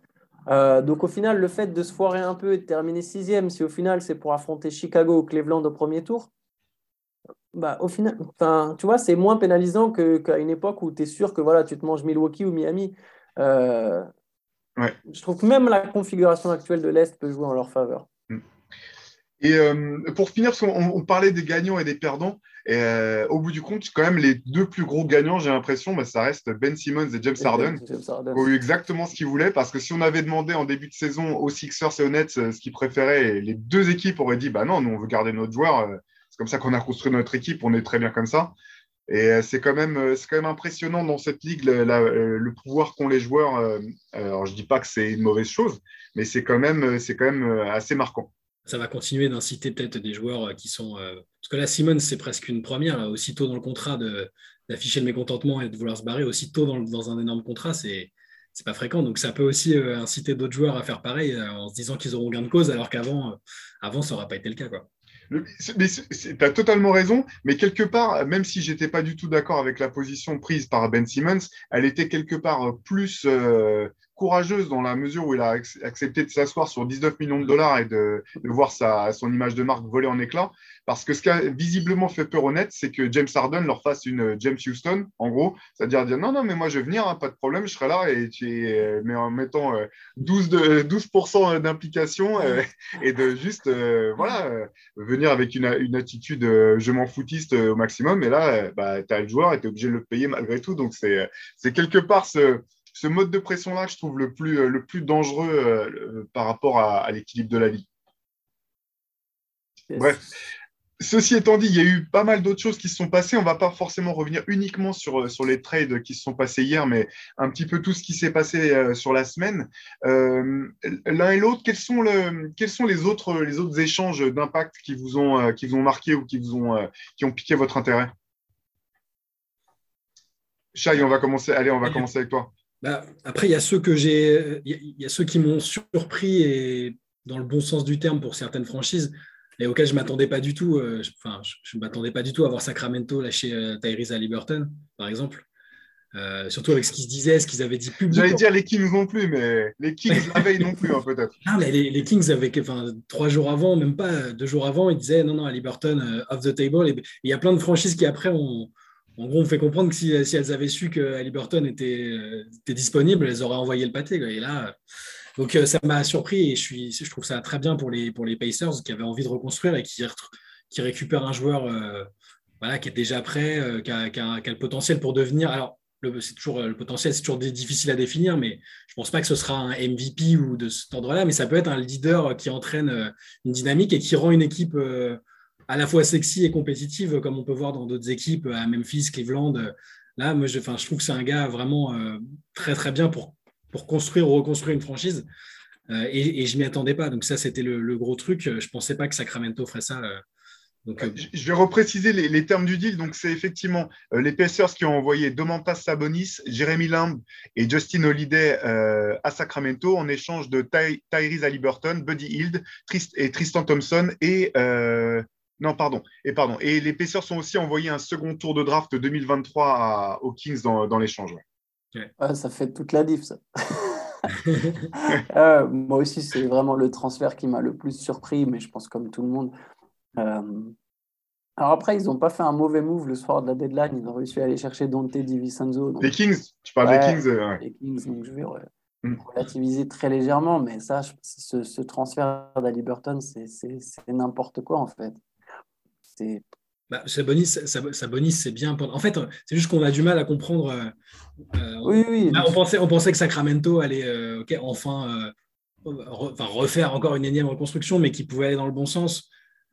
Euh, donc au final, le fait de se foirer un peu et de terminer sixième, si au final c'est pour affronter Chicago ou Cleveland au premier tour, bah, au final, tu vois, c'est moins pénalisant qu'à une époque où tu es sûr que voilà, tu te manges Milwaukee ou Miami. Euh, ouais. Je trouve que même la configuration actuelle de l'Est peut jouer en leur faveur. Et pour finir, on, on, parlait des gagnants et des perdants. Et euh, au bout du compte, quand même, les deux plus gros gagnants, j'ai l'impression, bah, ça reste Ben Simmons et James Harden, qui ont eu exactement ce qu'ils voulaient. Parce que si on avait demandé en début de saison aux Sixers et aux Nets euh, ce qu'ils préféraient, les deux équipes auraient dit bah non, nous on veut garder notre joueur. Euh, c'est comme ça qu'on a construit notre équipe, on est très bien comme ça. Et c'est quand même, c'est quand même impressionnant dans cette ligue le pouvoir qu'ont les joueurs. Alors je dis pas que c'est une mauvaise chose, mais c'est quand même, c'est quand même assez marquant ça va continuer d'inciter peut-être des joueurs qui sont. Euh, parce que là, Simon, c'est presque une première, aussitôt dans le contrat, d'afficher le mécontentement et de vouloir se barrer aussitôt dans, dans un énorme contrat, c'est c'est pas fréquent. Donc ça peut aussi inciter d'autres joueurs à faire pareil en se disant qu'ils auront gain de cause, alors qu'avant, avant, ça n'aura pas été le cas. Tu as totalement raison, mais quelque part, même si j'étais pas du tout d'accord avec la position prise par Ben Simmons, elle était quelque part plus euh, courageuse dans la mesure où il a accepté de s'asseoir sur 19 millions de dollars et de, voir sa, son image de marque voler en éclats. Parce que ce qui a visiblement fait peur au net, c'est que James Harden leur fasse une James Houston, en gros, c'est-à-dire dire non, non, mais moi je vais venir, hein, pas de problème, je serai là, et es, mais en mettant 12, euh, de, 12 d'implication euh, et de juste euh, voilà, venir avec une, une attitude je m'en foutiste au maximum. Et là, bah, tu as le joueur et tu es obligé de le payer malgré tout. Donc c'est quelque part ce ce mode de pression-là, je trouve le plus, euh, le plus dangereux euh, par rapport à, l'équilibre de la vie. Bref. Ceci étant dit, il y a eu pas mal d'autres choses qui se sont passées. On ne va pas forcément revenir uniquement sur, euh, sur les trades qui se sont passés hier, mais un petit peu tout ce qui s'est passé sur la semaine. L'un et l'autre, quels, sont le, quels sont les autres, les autres échanges d'impact qui, vous ont, qui vous ont marqué ou qui, vous ont, qui ont piqué votre intérêt? Chai, on va commencer. Allez, on va commencer avec toi. Bah, après, il y a ceux que j'ai, il y a ceux qui m'ont surpris et dans le bon sens du terme pour certaines franchises et auxquels je m'attendais pas du tout. Euh, enfin, je, ne m'attendais pas du tout à voir Sacramento lâcher euh, Tyrese à Liberton, par exemple. Euh, surtout avec ce qu'ils se disaient, ce qu'ils avaient dit publiquement. J'allais dire les Kings non plus, mais les Kings la veille non plus, hein, peut-être. Non, mais les, Kings, avec, enfin, trois jours avant, même pas deux jours avant, ils disaient non, non, à Liberton, off the table. Et il y a plein de franchises qui, après, ont, en gros, on fait comprendre que si, elles avaient su que Halliburton était, disponible, elles auraient envoyé le pâté. Et là, donc euh, ça m'a surpris et je, trouve ça très bien pour les, Pacers qui avaient envie de reconstruire et qui, récupèrent un joueur euh, qui est déjà prêt, euh, qui, a, le potentiel pour devenir. Alors, c'est toujours le potentiel, c'est toujours difficile à définir, mais je pense pas que ce sera un MVP ou de cet ordre-là, mais ça peut être un leader qui entraîne une dynamique et qui rend une équipe à la fois sexy et compétitive, comme on peut voir dans d'autres équipes à Memphis, Cleveland. Là, moi, je, enfin, je trouve que c'est un gars vraiment euh, très très bien pour, pour construire ou reconstruire une franchise. Euh, et, et, je m'y attendais pas. Donc ça, c'était le, gros truc. Je pensais pas que Sacramento ferait ça. Euh. Donc, je vais repréciser les, termes du deal. Donc, c'est effectivement les Pacers qui ont envoyé Domantas Sabonis, Jeremy Lamb et Justin Holiday à Sacramento en échange de Ty Tyrese Halliburton, Buddy Hield et Tristan Thompson et non, pardon. Et pardon. Et les Pacers sont aussi envoyé un second tour de draft 2023 aux Kings dans, l'échange. ça fait toute la diff, ça. Euh, moi aussi, c'est vraiment le transfert qui m'a le plus surpris, mais je pense comme tout le monde. Euh, alors après, ils n'ont pas fait un mauvais move le soir de la deadline. Ils ont réussi à aller chercher Dante DiVincenzo. Les Kings Tu parles des Kings euh, Les Kings, donc je vais mm. relativiser très légèrement, mais ça, ce, ce transfert d'Ali Burton, c'est n'importe quoi en fait. C'est bah, Sabonis, c'est bien. En fait, c'est juste qu'on a du mal à comprendre. Euh, euh, oui, oui. on, pensait, on pensait que Sacramento allait euh, enfin refaire encore une énième reconstruction, mais qui pouvait aller dans le bon sens.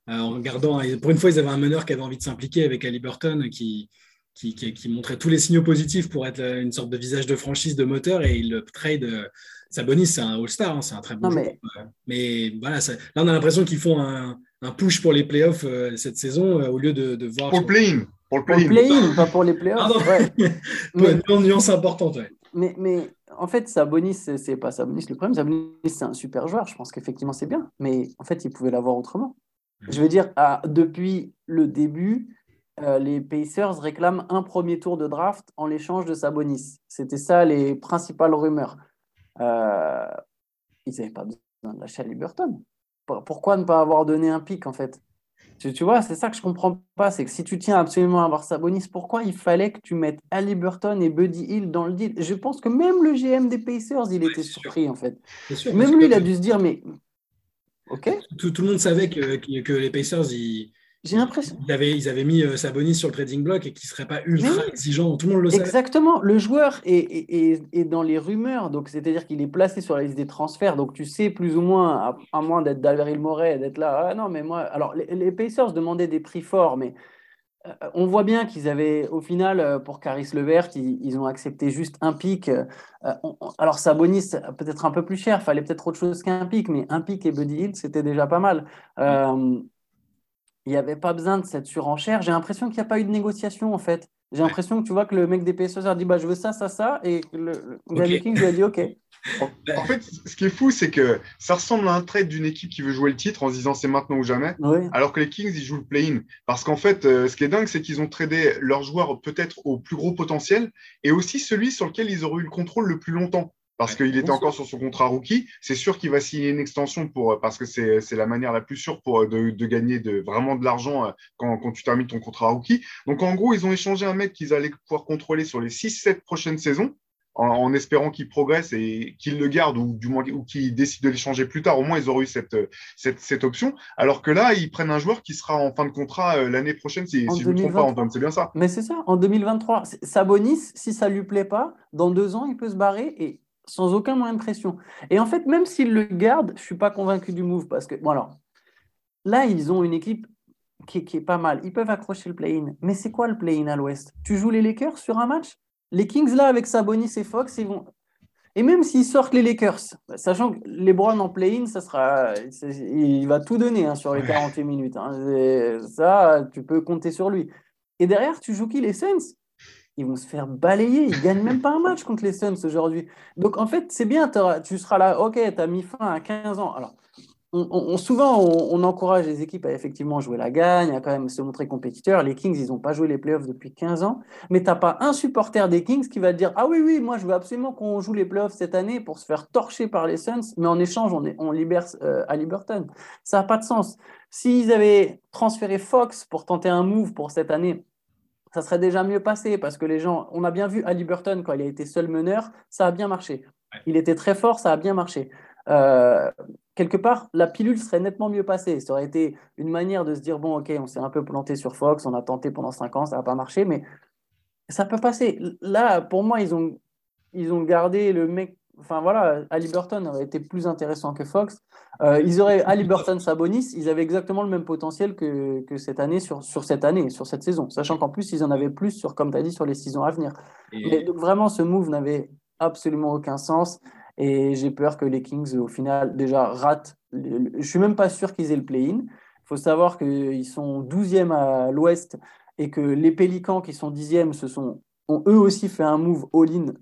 en gardant, pour une fois, ils avaient un meneur qui avait envie de s'impliquer avec Ali Burton, qui, qui, qui, montrait tous les signaux positifs pour être une sorte de visage de franchise, de moteur, et il le trade. Sabonis, c'est un All-Star, hein, c'est un très bon joueur. Mais, voilà, là, on a l'impression qu'ils font un, un push pour les playoffs euh, cette saison euh, au lieu de, de voir. Pour le play-in. Pour le play-in, pas pour les playoffs. Ah mais, une nuance importante. Ouais. Mais, mais en fait, Sabonis, c'est pas Sabonis le problème. Sabonis, c'est un super joueur. Je pense qu'effectivement, c'est bien. Mais en fait, il pouvait l'avoir autrement. Je veux dire, depuis le début, euh, les Pacers réclament un premier tour de draft en l'échange de Sabonis. C'était ça les principales rumeurs. ils n'avaient pas besoin de lâcher à Liberton pourquoi ne pas avoir donné un pic en fait? Tu, vois, c'est ça que je comprends pas, c'est que si tu tiens absolument à avoir Sabonis, pourquoi il fallait que tu mettes Ali Burton et Buddy Hill dans le deal? Je pense que même le GM des Pacers, il était surpris en fait. même lui, il a dû se dire, mais ok? Tout, le monde savait que, que les Pacers, ils, j'ai l'impression. Ils avaient, ils avaient mis euh, Sabonis sur le trading block et qui ne serait pas ultra exigeant. Tout le monde le sait. Exactement. Le joueur est, est, dans les rumeurs. Donc, c'est-à-dire qu'il est placé sur la liste des transferts. Donc, tu sais plus ou moins, à, moins d'être Daryl Morey, d'être là. Ah non, mais moi. Alors, les, Pacers demandaient des prix forts, mais euh, on voit bien qu'ils avaient, au final, euh, pour Caris Levert, ils, ils ont accepté juste un pic. alors, Sabonis, peut-être un peu plus cher. Il fallait peut-être autre chose qu'un pic, mais un pic et Buddy Hill, c'était déjà pas mal il n'y avait pas besoin de cette surenchère. J'ai l'impression qu'il n'y a pas eu de négociation, en fait. J'ai l'impression que tu vois que le mec des Pacers a dit bah, je veux ça, ça, ça, et le, gars des Kings lui a dit OK. En, fait, ce qui est fou, c'est que ça ressemble à un trade d'une équipe qui veut jouer le titre en se disant c'est maintenant ou jamais, alors que les Kings, ils jouent le play-in. Parce qu'en fait, euh, ce qui est dingue, c'est qu'ils ont tradé leurs joueurs peut-être au plus gros potentiel et aussi celui sur lequel ils auraient eu le contrôle le plus longtemps parce qu'il était encore sur son contrat rookie. C'est sûr qu'il va signer une extension pour, parce que c'est la manière la plus sûre pour, de, gagner de, vraiment de l'argent euh, quand, quand, tu termines ton contrat rookie. Donc, en gros, ils ont échangé un mec qu'ils allaient pouvoir contrôler sur les 6-7 prochaines saisons en, espérant qu'il progresse et qu'il le garde ou du moins ou qu'il décide de l'échanger plus tard. Au moins, ils auraient eu cette, cette, cette, option. Alors que là, ils prennent un joueur qui sera en fin de contrat euh, l'année prochaine, si, si je ne me trompe pas, Antoine. C'est bien ça. Mais c'est ça, en 2023. Sabonis, si ça ne lui plaît pas, dans deux ans, il peut se barrer et sans aucun moyen de pression. Et en fait, même s'il le garde, je ne suis pas convaincu du move parce que, bon alors, là, ils ont une équipe qui, qui est pas mal. Ils peuvent accrocher le play-in. Mais c'est quoi le play-in à l'ouest? Tu joues les Lakers sur un match? Les Kings, là, avec Sabonis et Fox, ils vont. Et même s'ils sortent les Lakers, sachant que LeBron en play-in, ça sera, il va tout donner hein, sur les 48 minutes. Hein. Ça, tu peux compter sur lui. Et derrière, tu joues qui? Les Suns ils vont se faire balayer. Ils gagnent même pas un match contre les Suns aujourd'hui. Donc, en fait, c'est bien. Tu seras là, OK, tu as mis fin à 15 ans. Alors, souvent, on, encourage les équipes à effectivement jouer la gagne, à quand même se montrer compétiteurs. Les Kings, ils n'ont pas joué les playoffs depuis 15 ans. Mais tu n'as pas un supporter des Kings qui va te dire Ah oui, oui, moi, je veux absolument qu'on joue les playoffs cette année pour se faire torcher par les Suns, mais en échange, on, libère euh, à Liberton. Ça n'a pas de sens. S'ils avaient transféré Fox pour tenter un move pour cette année, ça serait déjà mieux passé parce que les gens, on a bien vu Ali Burton quand il a été seul meneur, ça a bien marché. Il était très fort, ça a bien marché. Euh, quelque part, la pilule serait nettement mieux passée. Ça aurait été une manière de se dire bon, ok, on s'est un peu planté sur Fox, on a tenté pendant cinq ans, ça n'a pas marché, mais ça peut passer. Là, pour moi, ils ont, ils ont gardé le mec Enfin voilà, Burton aurait été plus intéressant que Fox. Euh, ils auraient Burton, Sabonis, ils avaient exactement le même potentiel que, que cette année sur, sur, cette année, sur cette saison, sachant qu'en plus ils en avaient plus sur, comme tu as dit, sur les saisons à venir. donc vraiment, ce move n'avait absolument aucun sens et j'ai peur que les Kings au final déjà ratent. Je suis même pas sûr qu'ils aient le play-in. Il faut savoir qu'ils sont 12e à l'ouest et que les Pélicans qui sont 10e se sont, ont eux aussi fait un move all-in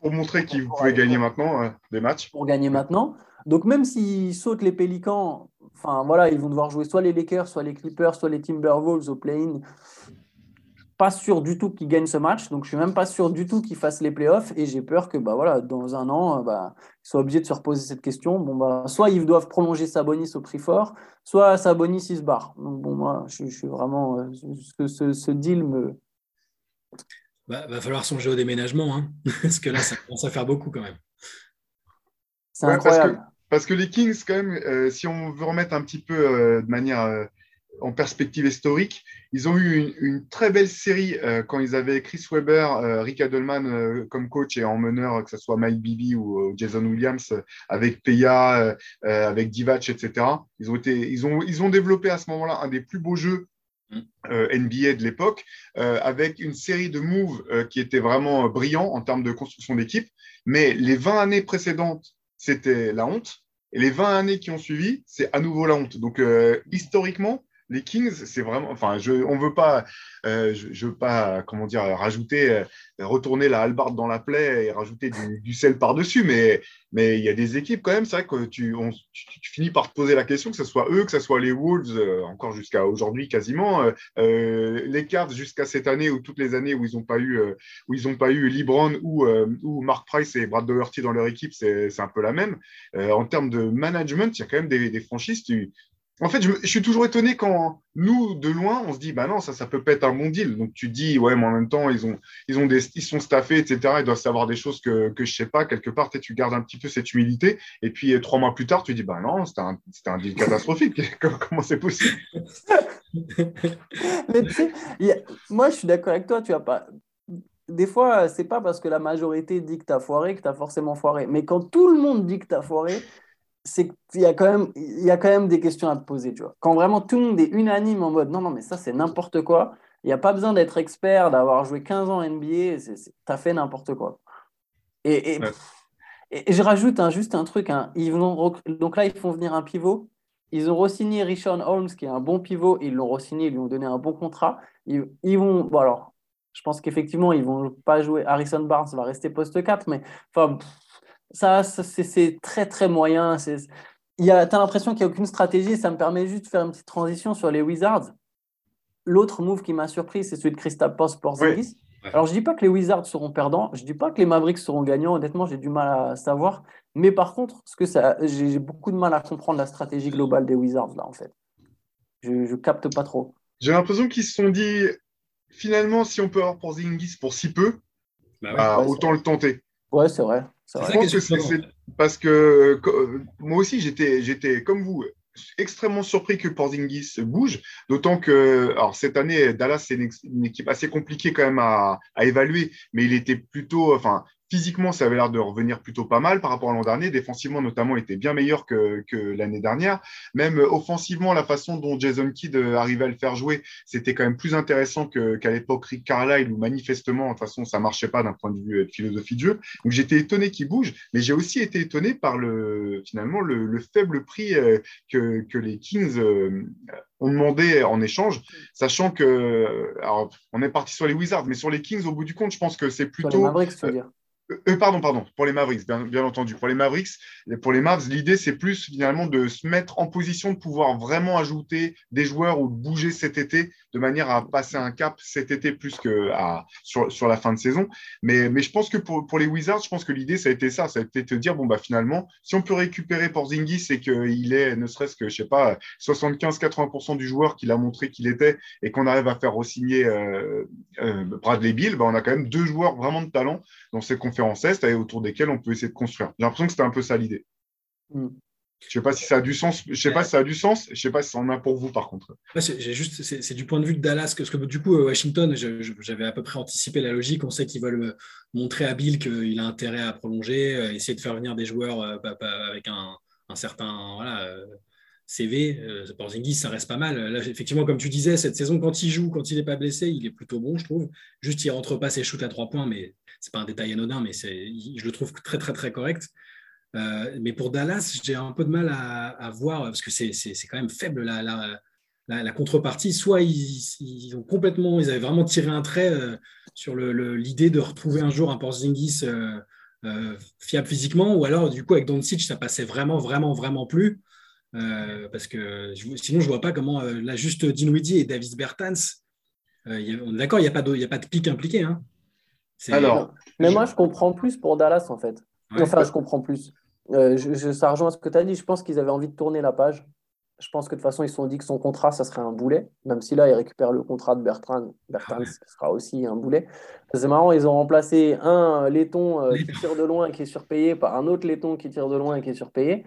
pour montrer qu'ils pouvaient gagner maintenant euh, des matchs. Pour gagner maintenant. Donc même s'ils sautent les Pélicans, enfin voilà, ils vont devoir jouer soit les Lakers, soit les Clippers, soit les Timberwolves au play-in. Pas sûr du tout qu'ils gagnent ce match, donc je suis même pas sûr du tout qu'ils fassent les playoffs et j'ai peur que bah voilà, dans un an, bah, ils soient obligés de se reposer cette question. Bon bah, soit ils doivent prolonger Sabonis au prix fort, soit Sabonis il se barre. Donc bon moi, je, suis vraiment euh, ce, ce deal me bah, va falloir songer au déménagement, hein, parce que là, ça commence à faire beaucoup quand même. C'est incroyable. Parce que, les Kings, quand même, euh, si on veut remettre un petit peu euh, de manière euh, en perspective historique, ils ont eu une, très belle série quand ils avaient Chris Webber, Rick Adelman comme coach et en meneur, que ce soit Mike Bibi ou Jason Williams, avec Peya, avec Divac, etc. Ils ont, été, ils, ont, ils ont développé à ce moment-là un des plus beaux jeux NBA de l'époque, euh, avec une série de moves euh, qui étaient vraiment brillants en termes de construction d'équipe. Mais les 20 années précédentes, c'était la honte. Et les 20 années qui ont suivi, c'est à nouveau la honte. Donc, historiquement, les Kings, c'est vraiment. Enfin, je, on veut pas, euh, je, veux pas, comment dire, rajouter, euh, retourner la halbarde dans la plaie et rajouter du, sel par-dessus, mais mais il y a des équipes quand même. C'est vrai que tu, tu, finis par te poser la question, que ce soit eux, que ce soit les Wolves, euh, encore jusqu'à aujourd'hui quasiment, les Cavs jusqu'à cette année ou toutes les années où ils n'ont pas eu, où ils ont pas eu LeBron ou ou Mark Price et Brad Doherty dans leur équipe, c'est un peu la même. en termes de management, il y a quand même des, des franchises. Tu, en fait, je, suis toujours étonné quand nous, de loin, on se dit, bah non, ça, ça peut pas être un bon deal. Donc tu dis, ouais, mais en même temps, ils ont, ils ont des, ils sont staffés, etc. Ils doivent savoir des choses que, que je sais pas. Quelque part, tu gardes un petit peu cette humilité. Et puis euh, trois mois plus tard, tu dis, bah non, c'était un, un deal catastrophique. Comment c'est possible? Mais tu sais, moi, je suis d'accord avec toi. Tu as pas. Des fois, c'est pas parce que la majorité dit que tu as foiré que tu as forcément foiré. Mais quand tout le monde dit que tu as foiré, c'est qu'il y a quand même il y a quand même des questions à te poser tu vois. Quand vraiment tout le monde est unanime en mode non non mais ça c'est n'importe quoi. Il n'y a pas besoin d'être expert d'avoir joué 15 ans NBA t'as fait n'importe quoi. Et, et, je rajoute juste un truc hein. ils vont, donc là ils font venir un pivot. Ils ont re-signé Richard Holmes qui est un bon pivot ils l'ont re-signé ils lui ont donné un bon contrat. Ils, vont bon alors Je pense qu'effectivement, ils vont pas jouer. Harrison Barnes va rester poste 4, mais enfin, ça, c'est très, très moyen. Tu as l'impression qu'il n'y a aucune stratégie. Ça me permet juste de faire une petite transition sur les Wizards. L'autre move qui m'a surpris, c'est celui de Christophe Porzingis. Alors, je ne dis pas que les Wizards seront perdants, je ne dis pas que les Mavericks seront gagnants, honnêtement, j'ai du mal à savoir. Mais par contre, ce que ça, j'ai beaucoup de mal à comprendre la stratégie globale des Wizards, là, en fait. Je ne capte pas trop. J'ai l'impression qu'ils se sont dit, finalement, si on peut avoir Porzingis pour si peu, bah bah, autant le tenter. Ouais, c'est vrai. Je pense que c'est parce que moi aussi, j'étais comme vous, extrêmement surpris que Porzingis bouge, d'autant que alors cette année Dallas c'est une, équipe assez compliquée quand même à, à, évaluer, mais il était plutôt, enfin Physiquement, ça avait l'air de revenir plutôt pas mal par rapport à l'an dernier. Défensivement, notamment, était bien meilleur que, l'année dernière. Même offensivement, la façon dont Jason Kidd euh, arrivait à le faire jouer, c'était quand même plus intéressant qu'à l'époque Rick Carlisle, où manifestement, de toute façon, ça marchait pas d'un point de vue euh, de philosophie de jeu. Donc, j'étais étonné qu'il bouge, mais j'ai aussi été étonné par le, finalement, le, faible prix euh, que, les Kings ont demandé en échange, sachant que, alors, on est parti sur les Wizards, mais sur les Kings, au bout du compte, je pense que c'est plutôt. Euh, euh, pardon, pardon, pour les Mavericks, bien, entendu. Pour les Mavericks, pour les Mavs, l'idée, c'est plus finalement de se mettre en position de pouvoir vraiment ajouter des joueurs ou bouger cet été de manière à passer un cap cet été plus que sur, la fin de saison. Mais, je pense que pour, les Wizards, je pense que l'idée, ça a été ça. Ça a été de dire, bon, bah finalement, si on peut récupérer Porzingis et qu'il est, ne serait-ce que, je sais pas, 75-80% du joueur qu'il a montré qu'il était et qu'on arrive à faire re-signer euh, Bradley Bill, bah, on a quand même deux joueurs vraiment de talent dans ces conférences est et autour desquels on peut essayer de construire. J'ai l'impression que c'était un peu ça l'idée. Mm. Je sais pas si ça a du sens. Je sais pas si ça a du sens. Je sais pas si ça en a pour vous par contre. J'ai juste, c'est du point de vue de Dallas que, que du coup euh, Washington, j'avais à peu près anticipé la logique. On sait qu'ils veulent euh, montrer à Bill qu'il a intérêt à prolonger, euh, essayer de faire venir des joueurs avec un, certain voilà, CV. Porzingis, ça reste pas mal. Là, effectivement, comme tu disais, cette saison, quand il joue, quand il n'est pas blessé, il est plutôt bon, je trouve. Juste, il rentre pas ses shoots à trois points, mais c'est pas un détail anodin, mais je le trouve très, très, très correct. Euh, mais pour Dallas, j'ai un peu de mal à, voir, parce que c'est quand même faible la, contrepartie. Soit ils, ont complètement, ils avaient vraiment tiré un trait euh, sur l'idée de retrouver un jour un Porzingis euh, fiable physiquement, ou alors du coup avec Doncic, ça passait vraiment, vraiment, vraiment plus. Parce que sinon, je vois pas comment la juste Dinwiddie et Davis Bertans, d'accord, il n'y a, pas de, a pas de pic impliqué. Hein. Alors, mais moi, je comprends plus pour Dallas, en fait. Enfin, je comprends plus. Euh, je, ça rejoint ce que tu as dit. Je pense qu'ils avaient envie de tourner la page. Je pense que de toute façon, ils se sont dit que son contrat, ça serait un boulet. Même si là, ils récupèrent le contrat de Bertrand. Bertrand, ce sera aussi un boulet. C'est marrant, ils ont remplacé un laiton euh, qui tire de loin et qui est surpayé par un autre laiton qui tire de loin et qui est surpayé.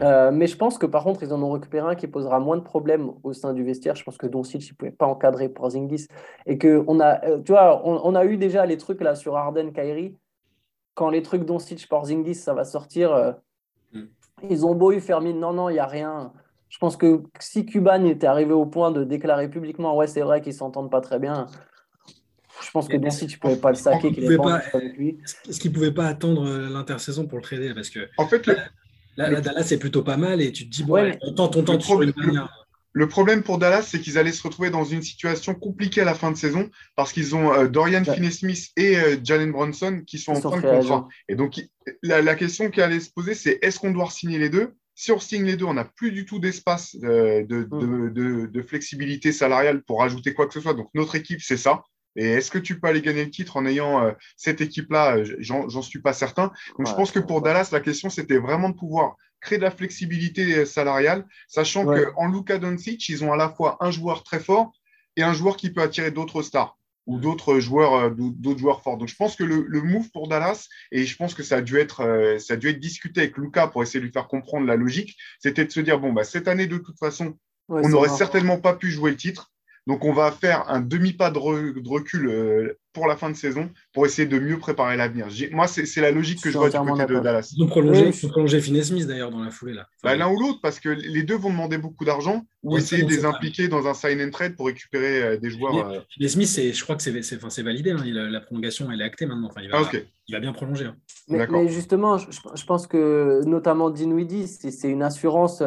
Euh, mais je pense que par contre, ils en ont récupéré un qui posera moins de problèmes au sein du vestiaire. Je pense que Doncic ne pouvait pas encadrer Porzingis. Et que on a, euh, tu vois, on, a eu déjà les trucs là sur Arden, Kyrie. Quand les trucs Doncic, Porzingis, ça va sortir, euh, mm. ils ont beau eu faire mine, non, non, il n'y a rien. Je pense que si Cuban était arrivé au point de déclarer publiquement, ouais, c'est vrai qu'ils s'entendent pas très bien, je pense que Doncic, tu ne pouvais pas le saquer. Est-ce qu'il ne pouvait pas attendre l'intersaison pour le trader Parce que, En fait, le Là, Dallas, c'est plutôt pas mal et tu te dis, bon, on tente, on tente le, problème, le, problème pour Dallas, c'est qu'ils allaient se retrouver dans une situation compliquée à la fin de saison parce qu'ils ont euh, Dorian Finney-Smith et euh, Jalen Bronson qui sont en fin de contrat. Et donc, la, question qui allait se poser, c'est est-ce qu'on doit signer les deux? Si on signe les deux, on n'a plus du tout d'espace euh, de, mm. de, de, flexibilité salariale pour ajouter quoi que ce soit. Donc, notre équipe, c'est ça. Et est-ce que tu peux aller gagner le titre en ayant euh, cette équipe-là? Euh, J'en suis pas certain. Donc, je pense que pour Dallas, la question, c'était vraiment de pouvoir créer de la flexibilité euh, salariale, sachant qu'en Luka Doncic, ils ont à la fois un joueur très fort et un joueur qui peut attirer d'autres stars ou d'autres joueurs, d'autres joueurs forts. Donc, je pense que le, move pour Dallas, et je pense que ça a dû être, ça a dû être discuté avec Luca pour essayer de lui faire comprendre la logique, c'était de se dire bon, bah, cette année, de toute façon, on n'aurait certainement pas pu jouer le titre. Donc, on va faire un demi-pas de, recul euh, pour la fin de saison pour essayer de mieux préparer l'avenir. Moi, c'est la logique que je, vois du côté de Dallas. Ils ont prolongé, prolonger Finney Smith d'ailleurs dans la foulée. là. Bah, l'un ou l'autre, parce que les deux vont demander beaucoup d'argent ou essayer de les impliquer dans un sign and trade pour récupérer euh, des joueurs. Euh. Finney Smith, je crois que c'est validé. Hein. la prolongation, elle est actée maintenant. il, va, ah, il, va, bien prolonger. Hein. Mais, justement, je, pense que notamment Dinwiddie, c'est une assurance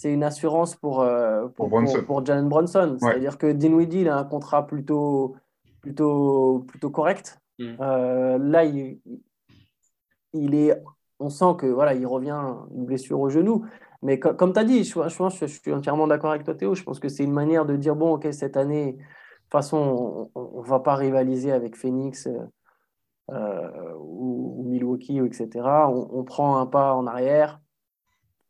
c'est une assurance pour, euh, pour, pour, Jalen Brunson. C'est-à-dire que Dinwiddie, il a un contrat plutôt, plutôt, plutôt correct. Mm. Euh, là, il, il est, on sent que voilà, il revient une blessure au genou. Mais co- comme tu as dit, je, suis entièrement d'accord avec toi, Théo. Je pense que c'est une manière de dire bon, ok, cette année, de toute façon, on ne va pas rivaliser avec Phoenix euh, euh, ou, ou Milwaukee, etc. On, on prend un pas en arrière.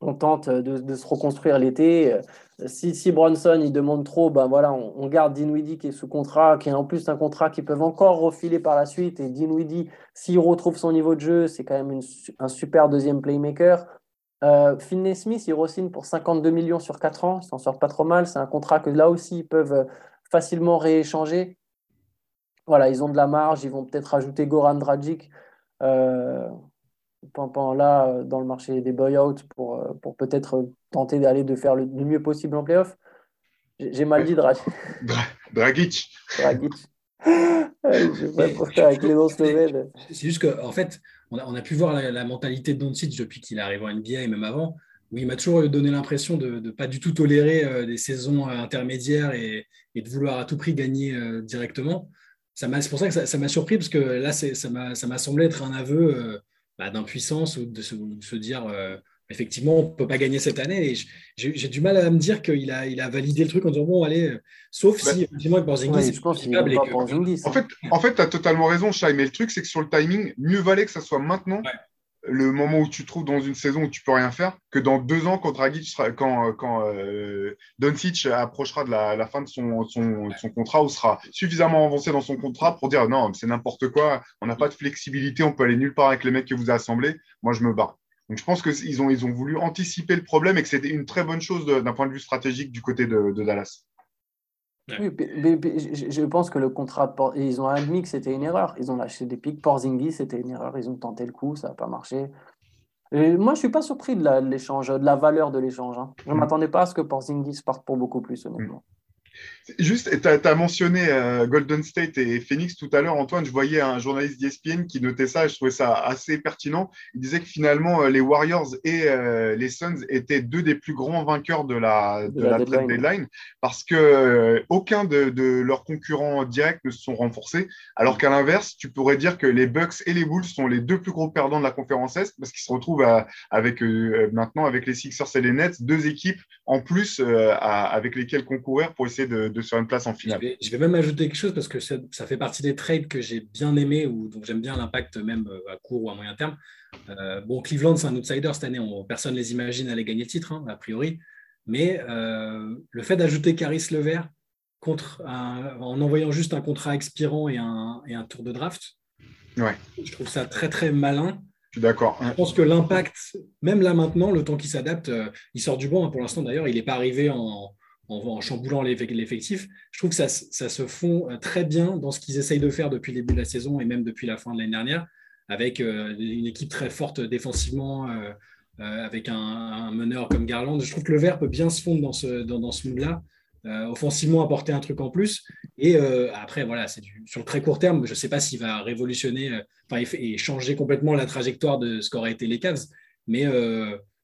On tente de, se reconstruire l'été. Euh, Si, si Bronson il demande trop, ben voilà, on, on garde Dinwiddie qui est sous contrat, qui est en plus un contrat qu'ils peuvent encore refiler par la suite. Et Dinwiddie, s'il retrouve son niveau de jeu, c'est quand même un super deuxième playmaker. Euh, Finney Smith, il re-signe pour 52 millions sur 4 ans. Il s'en sort pas trop mal. C'est un contrat que là aussi, ils peuvent euh, facilement rééchanger. Voilà, ils ont de la marge. Ils vont peut-être rajouter Goran Dragic euh, pendant là euh, dans le marché des buyouts pour, euh, pour peut-être tenter d'aller de faire le, le mieux possible en playoff. J'ai mal dit Dragic. Dra- Dragic. Dragic. Ouais, Je sais pas pourquoi avec les noms slovènes. C'est juste qu'en en fait, on a, on a pu voir la, la mentalité de Doncic depuis qu'il arrive en NBA et même avant, où il m'a toujours donné l'impression de ne pas du tout tolérer euh, des saisons euh, intermédiaires et, et de vouloir à tout prix gagner euh, directement. C'est pour ça que ça m'a surpris, parce que là, c'est- ça m'a ça m'a semblé être un aveu euh, bah, d'impuissance ou de se, de se dire, euh, effectivement, on ne peut pas gagner cette année. Et j'ai du mal à me dire qu'il a, il a validé le truc en disant, bon, allez, euh, sauf Bah, si, effectivement, avec Porzingis, Ouais, je pense pas que-. En fait, en fait tu as totalement raison, Shai, mais le truc, c'est que sur le timing, mieux valait que ça soit maintenant, Ouais. Le moment où tu te trouves dans une saison où tu peux rien faire, que dans deux ans, quand Dragic sera, quand, quand euh, Doncic approchera de la, la fin de son, son, de son contrat ou sera suffisamment avancé dans son contrat pour dire non, c'est n'importe quoi, on n'a pas de flexibilité, on peut aller nulle part avec les mecs que vous avez assemblés, moi je me barre. Donc je pense qu'ils ont, ils ont voulu anticiper le problème et que c'était une très bonne chose d'un point de vue stratégique du côté de, de Dallas. Oui, mais- mais- mais je pense que le contrat, ils ont admis que c'était une erreur. Ils ont lâché des pics. Porzingis, c'était une erreur. Ils ont tenté le coup, ça n'a pas marché. Et moi, je suis pas surpris de l'échange, de la valeur de l'échange. hein. Je ne Mm. m'attendais pas à ce que Porzingis parte pour beaucoup plus, honnêtement. Juste, tu as, mentionné euh, Golden State et Phoenix tout à l'heure, Antoine. Je voyais un journaliste d'ESPN qui notait ça je trouvais ça assez pertinent. Il disait que finalement, euh, les Warriors et euh, les Suns étaient deux des plus grands vainqueurs de la, de De la la trade deadline. deadline parce que euh, aucun de, de leurs concurrents directs ne se sont renforcés. Alors qu'à l'inverse, tu pourrais dire que les Bucks et les Bulls sont les deux plus gros perdants de la conférence Est parce qu'ils se retrouvent à- avec, maintenant avec les Sixers et les Nets, deux équipes en plus à- avec lesquelles concourir pour essayer de, de se faire une place en Je finale. vais, je vais même ajouter quelque chose parce que ça, ça fait partie des trades que j'ai bien aimés ou dont j'aime bien l'impact même euh, à court ou à moyen terme. Euh, bon, Cleveland, c'est un outsider cette année. On- personne ne les imagine aller gagner le titre, hein, a priori. Mais euh, le fait d'ajouter Caris Levert contre un- en envoyant juste un contrat expirant et un, et un tour de draft, Ouais. je trouve ça très très malin. Je suis d'accord. Je pense que l'impact, même là maintenant, le temps qu'il s'adapte, euh, il sort du banc. hein. Pour l'instant, d'ailleurs, il n'est pas arrivé en, en, chamboulant l'eff- l'effectif. Je trouve que ça, se fond euh, très bien dans ce qu'ils essayent de faire depuis le début de la saison et même depuis la fin de l'année dernière, avec euh, une équipe très forte défensivement, euh, avec un, meneur comme Garland. Je trouve que le vert peut bien se fondre dans ce, dans, dans ce mood-là. offensivement apporter un truc en plus et après voilà c'est sur le très court terme je ne sais pas s'il va révolutionner enfin, et, changer complètement la trajectoire de ce qu'auraient été les Cavs mais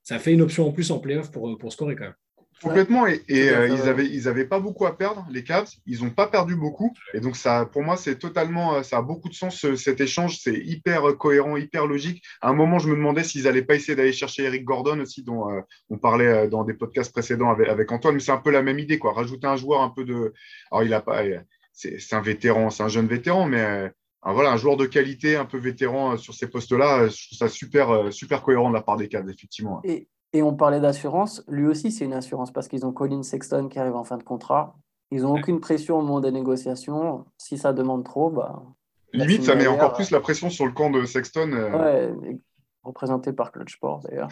ça fait une option en plus en playoff pour scorer quand même Complètement. Et, euh, ils ouais. avaient, ils avaient pas beaucoup à perdre, les Cavs. Ils n'ont pas perdu beaucoup. Et donc, ça, pour moi, c'est totalement, euh, ça a beaucoup de sens, ce- cet échange. C'est hyper euh, cohérent, hyper logique. À un moment, je me demandais s'ils n'allaient pas essayer d'aller chercher Eric Gordon aussi, dont euh, on parlait euh, dans des podcasts précédents avec, avec Antoine. Mais c'est un peu la même idée, quoi. Rajouter un joueur un peu de. Alors, il a pas. euh, C'est c'est un vétéran, c'est un jeune vétéran, mais. euh, un, voilà, un joueur de qualité, un peu vétéran euh, sur ces postes-là, euh, je trouve ça super, euh, super cohérent de la part des Cavs, effectivement. Et, et on parlait d'assurance. Lui aussi, c'est une assurance parce qu'ils ont Colin Sexton qui arrive en fin de contrat. Ils n'ont aucune pression au moment des négociations. Si ça demande trop, bah, Limite, ça met encore plus la pression sur le camp de Sexton. euh, Ouais, représenté par Clutch Sport d'ailleurs.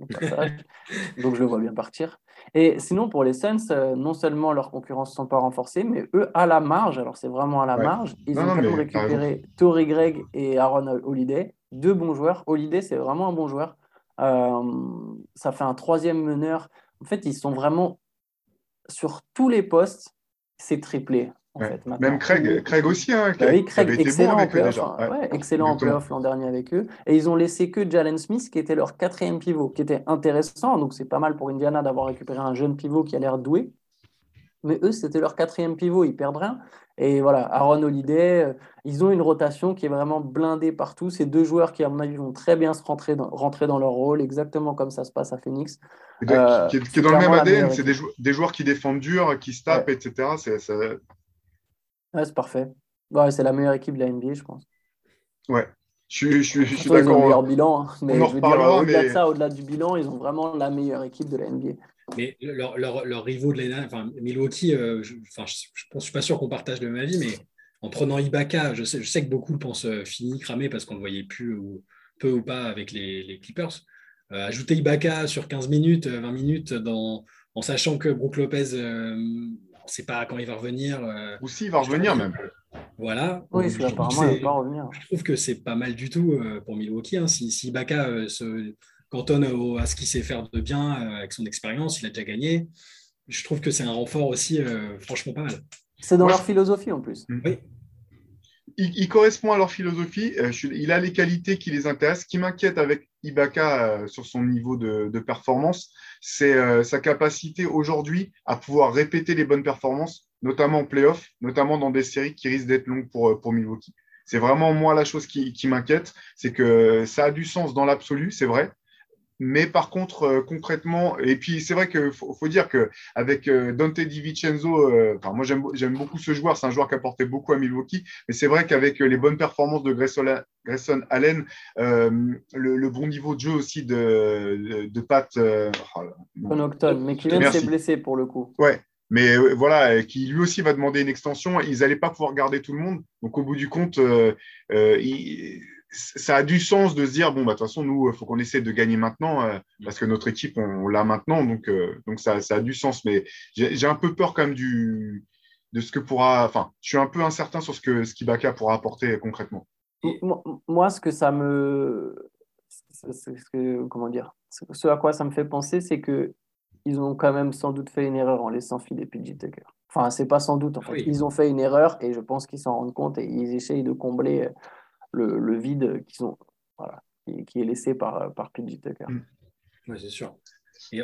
Donc je le vois bien partir. Et sinon, pour les Suns, euh, non seulement leurs concurrents ne sont pas renforcés, mais eux, à la marge, alors c'est vraiment à la Ouais. marge, ils Non, ont non, récupéré Torrey Gregg et Aaron Holiday, deux bons joueurs. Holiday, c'est vraiment un bon joueur. Euh, ça fait un troisième meneur. En fait, ils sont vraiment sur tous les postes, c'est triplé. En Ouais. fait. Même Craig, Craig aussi, hein, qui, Bah oui, qui Craig, avait été bon excellent en playoff, hein. Ouais. Excellent en l'an dernier avec eux. Et ils ont laissé que Jalen Smith, qui était leur quatrième pivot, qui était intéressant. Donc c'est pas mal pour Indiana d'avoir récupéré un jeune pivot qui a l'air doué. Mais eux, c'était leur quatrième pivot, ils perdent rien. Et voilà, Aaron Holiday, euh, ils ont une rotation qui est vraiment blindée partout. Ces deux joueurs qui, à mon avis, vont très bien se rentrer dans, rentrer dans leur rôle, exactement comme ça se passe à Phoenix. Euh, qui, est, dans le même ADN, c'est des, joueurs qui défendent dur, qui se tapent, etc. C'est parfait. Ouais, c'est la meilleure équipe de la NBA, je pense. Ouais. Je, je, je, suis d'accord. Ils ont le meilleur bilan, hein. mais au-delà de ça, au-delà du bilan, ils ont vraiment la meilleure équipe de la NBA. Mais leurs leur, leur rivaux de l'année, enfin Milwaukee, euh, je ne suis pas sûr qu'on partage le même avis, mais en prenant Ibaka, je sais, je sais que beaucoup le pensent euh, fini, cramé, parce qu'on ne le voyait plus, ou peu ou pas, avec les, les Clippers. Euh, ajouter Ibaka sur 15 minutes, 20 minutes, dans, en sachant que Brook Lopez, on ne sait pas quand il va revenir. Ou s'il va revenir même. Voilà. Oui, je, apparemment, il va pas revenir. Je trouve que c'est pas mal du tout euh, pour Milwaukee. Hein. Si, si Ibaka euh, se cantonne à ce qu'il sait faire de bien euh, avec son expérience, il a déjà gagné. Je trouve que c'est un renfort aussi, franchement, pas mal. C'est dans leur philosophie en plus. Oui il, correspond à leur philosophie. Euh, il a les qualités qui les intéressent. Ce qui m'inquiète avec Ibaka euh, sur son niveau de, performance, c'est euh, sa capacité aujourd'hui à pouvoir répéter les bonnes performances, notamment en playoff, notamment dans des séries qui risquent d'être longues pour, pour Milwaukee. C'est vraiment moi la chose qui m'inquiète, c'est que ça a du sens dans l'absolu, c'est vrai, mais par contre, euh, concrètement, et puis c'est vrai qu'il faut, faut, dire qu'avec euh, Dante DiVincenzo, euh, enfin, moi j'aime beaucoup ce joueur, c'est un joueur qui a apporté beaucoup à Milwaukee, mais c'est vrai qu'avec les bonnes performances de Grayson, Allen, le, bon niveau de jeu aussi de, de, Pat. Oh, mais qui vient de s'est blessé pour le coup. Ouais, mais voilà, qui lui aussi va demander une extension. Ils n'allaient pas pouvoir garder tout le monde. Donc, au bout du compte, il, ça a du sens de se dire bon bah de toute façon nous il faut qu'on essaie de gagner maintenant euh, parce que notre équipe on, l'a maintenant donc euh, donc ça, ça, a du sens. Mais j'ai un peu peur quand même du de ce que pourra enfin je suis un peu incertain sur ce que ce qu'Ibaka pourra apporter concrètement. Moi ce que ça me ce que, comment dire ce à quoi ça me fait penser c'est que ils ont quand même sans doute fait une erreur en laissant filer PJ Tucker. Enfin c'est pas sans doute en fait. Ils ont fait une erreur et je pense qu'ils s'en rendent compte et ils essayent de combler le, vide qu'ils ont, voilà, qui, est laissé par, par PJ Tucker. Oui, c'est sûr. Et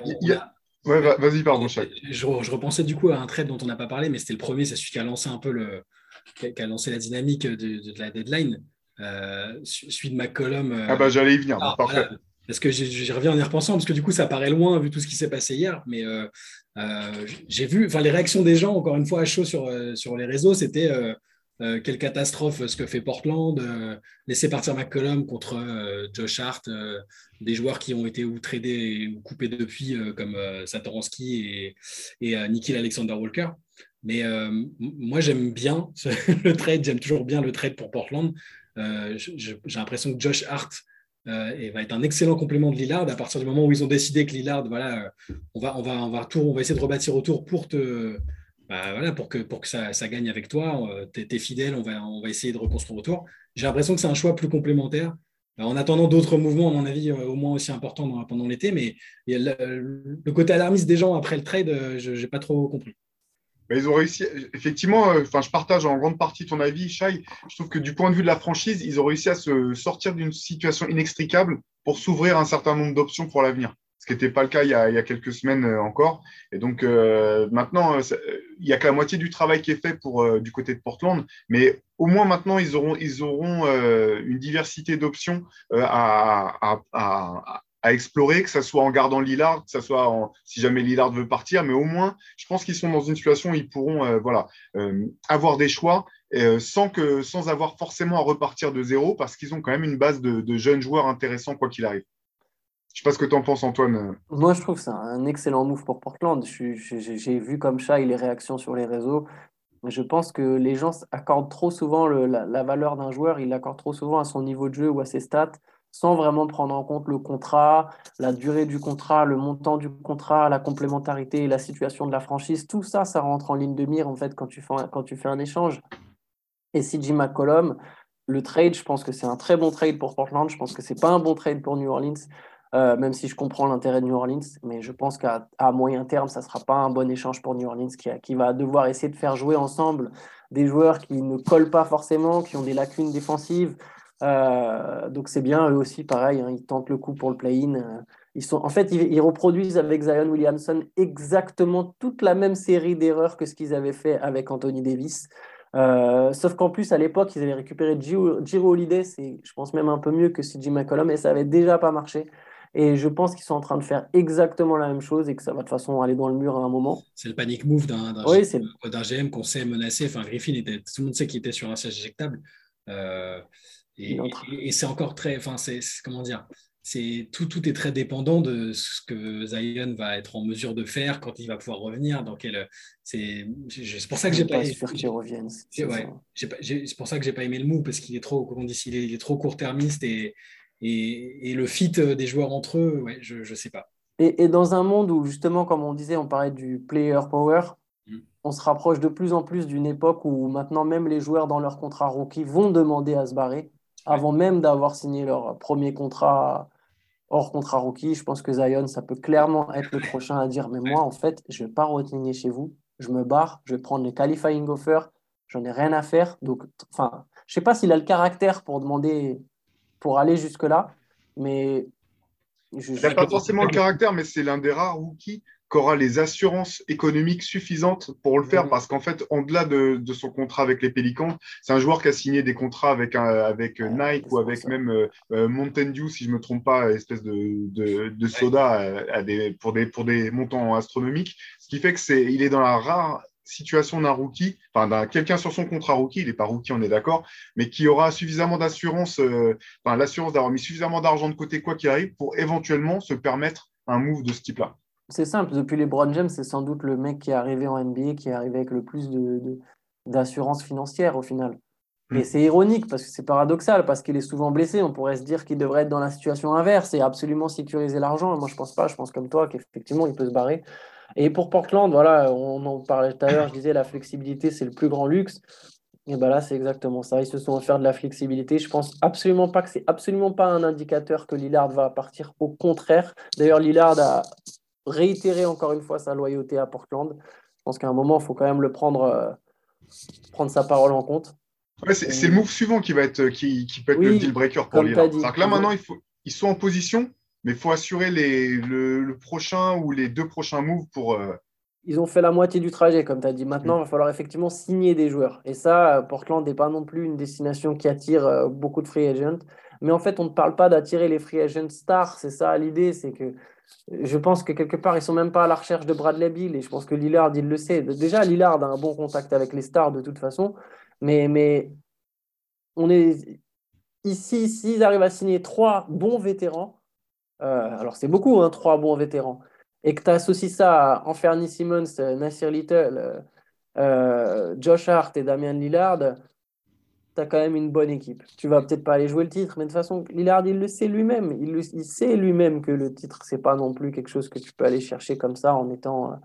vas-y, pardon, je, je, repensais du coup à un trade dont on n'a pas parlé, mais c'était le premier, c'est celui qui a lancé un peu le, qui a lancé la dynamique de, la deadline. Euh, celui de McCollum. Euh, ah bah j'allais y venir, ah, parfait. Parce que j'y reviens en y repensant, parce que du coup, ça paraît loin vu tout ce qui s'est passé hier. Mais euh, j'ai vu, enfin, les réactions des gens, encore une fois, à chaud sur, sur les réseaux, c'était euh, quelle catastrophe ce que fait Portland, euh, laisser partir McCollum contre euh, Josh Hart, des joueurs qui ont été ou tradés ou coupés depuis, comme Satoransky et, et Nikhil Alexander Walker. Mais moi, j'aime bien le trade, j'aime toujours bien le trade pour Portland. J'ai l'impression que Josh Hart va être un excellent complément de Lillard à partir du moment où ils ont décidé que Lillard, voilà, on va, on va, on va, on va essayer de rebâtir autour pour te bah, voilà, pour que, pour que ça, gagne avec toi, euh, tu es, fidèle, on va, essayer de reconstruire autour. J'ai l'impression que c'est un choix plus complémentaire. En attendant d'autres mouvements, à mon avis, euh, au moins aussi importants pendant l'été, mais le, côté alarmiste des gens après le trade, euh, je n'ai pas trop compris. Ils ont réussi, effectivement, enfin, je partage en grande partie ton avis, Shai. Je trouve que du point de vue de la franchise, ils ont réussi à se sortir d'une situation inextricable pour s'ouvrir un certain nombre d'options pour l'avenir ce qui n'était pas le cas il y, a, quelques semaines euh, encore. Et donc euh, maintenant, euh, il n'y a que la moitié du travail qui est fait du côté de Portland, mais au moins maintenant, ils auront, une diversité d'options à, explorer, que ce soit en gardant Lillard, que ce soit si jamais Lillard veut partir, mais au moins, je pense qu'ils sont dans une situation où ils pourront avoir des choix sans avoir forcément à repartir de zéro, parce qu'ils ont quand même une base de jeunes joueurs intéressants, quoi qu'il arrive. Je sais pas ce que tu en penses, Antoine. Moi, je trouve c'est un excellent move pour Portland. J'ai vu comme ça les réactions sur les réseaux. Je pense que les gens accordent trop souvent la, valeur d'un joueur, ils l'accordent trop souvent à son niveau de jeu ou à ses stats, sans vraiment prendre en compte le contrat, la durée du contrat, le montant du contrat, la complémentarité, la situation de la franchise. Tout ça, ça rentre en ligne de mire en fait quand tu fais un, échange. Et CJ McCollum, le trade, je pense que c'est un très bon trade pour Portland. Je pense que c'est pas un bon trade pour New Orleans. Euh, même si je comprends l'intérêt de New Orleans. Mais je pense qu'à moyen terme, ça ne sera pas un bon échange pour New Orleans qui, qui, va devoir essayer de faire jouer ensemble des joueurs qui ne collent pas forcément, qui ont des lacunes défensives. Euh, donc c'est bien, eux aussi, pareil, hein, ils tentent le coup pour le play-in. Euh, ils sont, en fait, ils, reproduisent avec Zion Williamson exactement toute la même série d'erreurs que ce qu'ils avaient fait avec Anthony Davis. Sauf qu'en plus, à l'époque, ils avaient récupéré Giro, Holiday, c'est, je pense même un peu mieux que CJ McCollum, et ça avait déjà pas marché. Et je pense qu'ils sont en train de faire exactement la même chose et que ça va de toute façon aller dans le mur à un moment. C'est le panic move d'un, GM, qu'on sait menacer. Enfin, Griffin, était, tout le monde sait qu'il était sur un siège éjectable. Euh, et, c'est encore très. Enfin, c'est, comment dire c'est tout, tout est très dépendant de ce que Zion va être en mesure de faire quand il va pouvoir revenir. Dans quel, c'est, pour ça que j'ai pas, pas sûr qu'il revienne. C'est, pour ça que j'ai pas aimé le move parce qu'il est trop, on dit, il est, il est trop court-termiste et, et, le fit des joueurs entre eux, ouais, je ne sais pas. Et, dans un monde où, justement, comme on disait, on parlait du player power, mm. on se rapproche de plus en plus d'une époque où maintenant même les joueurs dans leur contrat rookie vont demander à se barrer avant même d'avoir signé leur premier contrat hors contrat rookie. Je pense que Zion, ça peut clairement être le prochain à dire, mais moi, en fait, je ne vais pas re chez vous, je me barre, je vais prendre les qualifying offers, j'en ai rien à faire. Donc, enfin, je ne sais pas s'il a le caractère pour demander pour aller jusque-là. Mais je, il n'a pas forcément le caractère, mais c'est l'un des rares rookies qui aura les assurances économiques suffisantes pour le faire, parce qu'en fait, au-delà de, son contrat avec les Pélicans, c'est un joueur qui a signé des contrats avec, avec Nike ou avec même euh, euh, Mountain Dew, si je ne me trompe pas, espèce de, de, soda à, des, pour, des, pour des montants astronomiques, ce qui fait que c'est, il est dans la rare situation d'un rookie, enfin d'un quelqu'un sur son contrat rookie, il n'est pas rookie, on est d'accord, mais qui aura suffisamment d'assurance, euh, enfin l'assurance d'avoir mis suffisamment d'argent de côté quoi qu'il arrive pour éventuellement se permettre un move de ce type-là. C'est simple, depuis les Brown James, c'est sans doute le mec qui est arrivé en NBA, qui est arrivé avec le plus d'assurance de, financière au final. Et mm. c'est ironique parce que c'est paradoxal, parce qu'il est souvent blessé. On pourrait se dire qu'il devrait être dans la situation inverse et absolument sécuriser l'argent. Moi, je pense pas. Je pense comme toi qu'effectivement, il peut se barrer. Et pour Portland, voilà, on en parlait tout à l'heure, je disais la flexibilité, c'est le plus grand luxe. Et ben là, c'est exactement ça. Ils se sont offerts de la flexibilité. Je pense absolument pas que c'est absolument pas un indicateur que Lillard va partir. Au contraire. D'ailleurs, Lillard a réitéré encore une fois sa loyauté à Portland. Je pense qu'à un moment, il faut quand même le prendre, euh, prendre sa parole en compte. c'est le move suivant qui va être qui, qui peut être le deal breaker pour Lillard. Que là, maintenant, il faut, ils sont en position mais il faut assurer les, le, prochain ou les deux prochains moves pour. Euh, Ils ont fait la moitié du trajet, comme tu as dit. Maintenant, il va falloir effectivement signer des joueurs. Et ça, Portland n'est pas non plus une destination qui attire euh, beaucoup de free agents. Mais en fait, on ne parle pas d'attirer les free agents stars. C'est ça l'idée. C'est que je pense que quelque part, ils ne sont même pas à la recherche de Bradley Bill. Et je pense que Lillard, il le sait. Déjà, Lillard a un bon contact avec les stars de toute façon. Mais, mais on est ici, s'ils arrivent à signer trois bons vétérans, euh, alors c'est beaucoup, hein, trois bons vétérans, et que tu associes ça à Anferny Simmons, Nasir Little, euh, Josh Hart et Damien Lillard, tu as quand même une bonne équipe. Tu vas peut-être pas aller jouer le titre, mais de toute façon, Lillard, il le sait lui-même. Il, sait lui-même que le titre, c'est pas non plus quelque chose que tu peux aller chercher comme ça en étant, euh,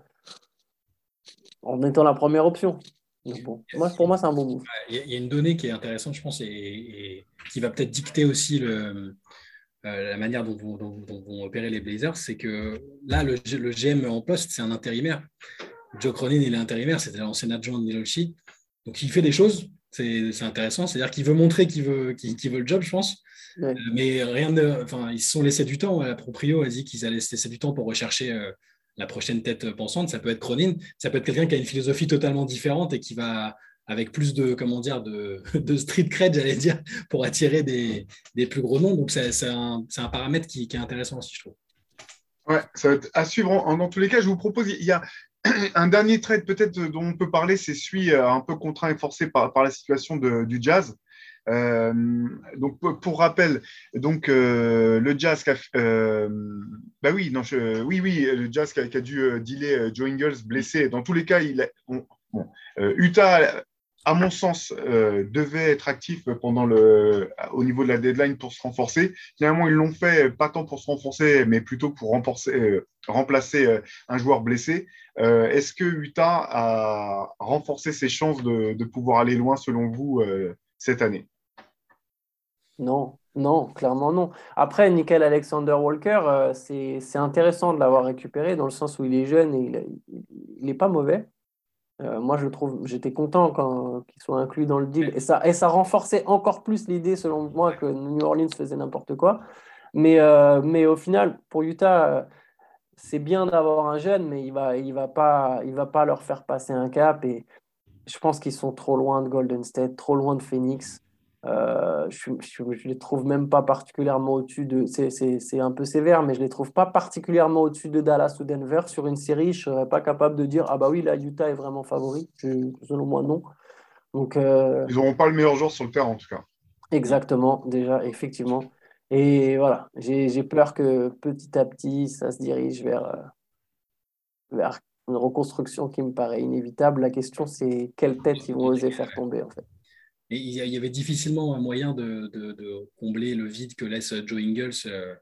en étant la première option. bon, pour moi, c'est un bon move. Il y a une donnée qui est intéressante, je pense, et qui va peut-être dicter aussi le, euh, la manière dont, vont opérer les Blazers, c'est que là, le, GM en poste, c'est un intérimaire. Joe Cronin, il est intérimaire, c'était l'ancien adjoint de Nilochi. Donc, il fait des choses, c'est intéressant. C'est-à-dire qu'il veut montrer qu'il veut, veut le job, je pense. Euh, mais rien de, enfin, ils se sont laissés du temps. La proprio a dit qu'ils allaient se laisser du temps pour rechercher euh, la prochaine tête pensante. Ça peut être Cronin, ça peut être quelqu'un qui a une philosophie totalement différente et qui va avec plus de, comment dire, de, street cred, j'allais dire, pour attirer des, plus gros noms. Donc, c'est un, paramètre qui, est intéressant aussi, je trouve. Ouais, ça va être à suivre. dans tous les cas, je vous propose, il y a un dernier trade peut-être dont on peut parler, c'est celui euh, un peu contraint et forcé par, la situation du jazz. Euh, donc pour rappel, donc euh, le Jazz, qui a, bah oui, oui, oui, le Jazz qui a, a dû dealer Joe Ingles blessé. Dans tous les cas, il bon, Utah à mon sens, euh, devait être actif pendant le, au niveau de la deadline pour se renforcer. Finalement, ils l'ont fait pas tant pour se renforcer, mais plutôt pour euh, remplacer euh, un joueur blessé. Est-ce que Utah a renforcé ses chances de, pouvoir aller loin, selon vous, cette année? Non, non, clairement non. Après, Nickel Alexander Walker, c'est intéressant de l'avoir récupéré dans le sens où il est jeune et il n'est pas mauvais. Moi, je trouve, j'étais content quand qu'ils soient inclus dans le deal. Et ça, et ça renforçait encore plus l'idée, selon moi, que New Orleans faisait n'importe quoi. Mais, mais au final, pour Utah, c'est bien d'avoir un jeune, mais il ne va, il va, pas, il va pas leur faire passer un cap. Et je pense qu'ils sont trop loin de Golden State, trop loin de Phoenix. Euh, je ne les trouve même pas particulièrement au-dessus de. C'est un peu sévère, mais je ne les trouve pas particulièrement au-dessus de Dallas ou Denver. Sur une série, je ne serais pas capable de dire Ah bah oui, là, Utah est vraiment favori. selon moi, non. Donc, euh, Ils n'auront pas le meilleur joueur sur le terrain, en tout cas. Exactement, déjà, effectivement. Et voilà, j'ai peur que petit à petit, ça se dirige vers, euh, vers une reconstruction qui me paraît inévitable. La question, c'est quelle tête ils vont oser faire tomber, en fait. Il y avait difficilement un moyen de, combler le vide que laisse Joe Ingles euh,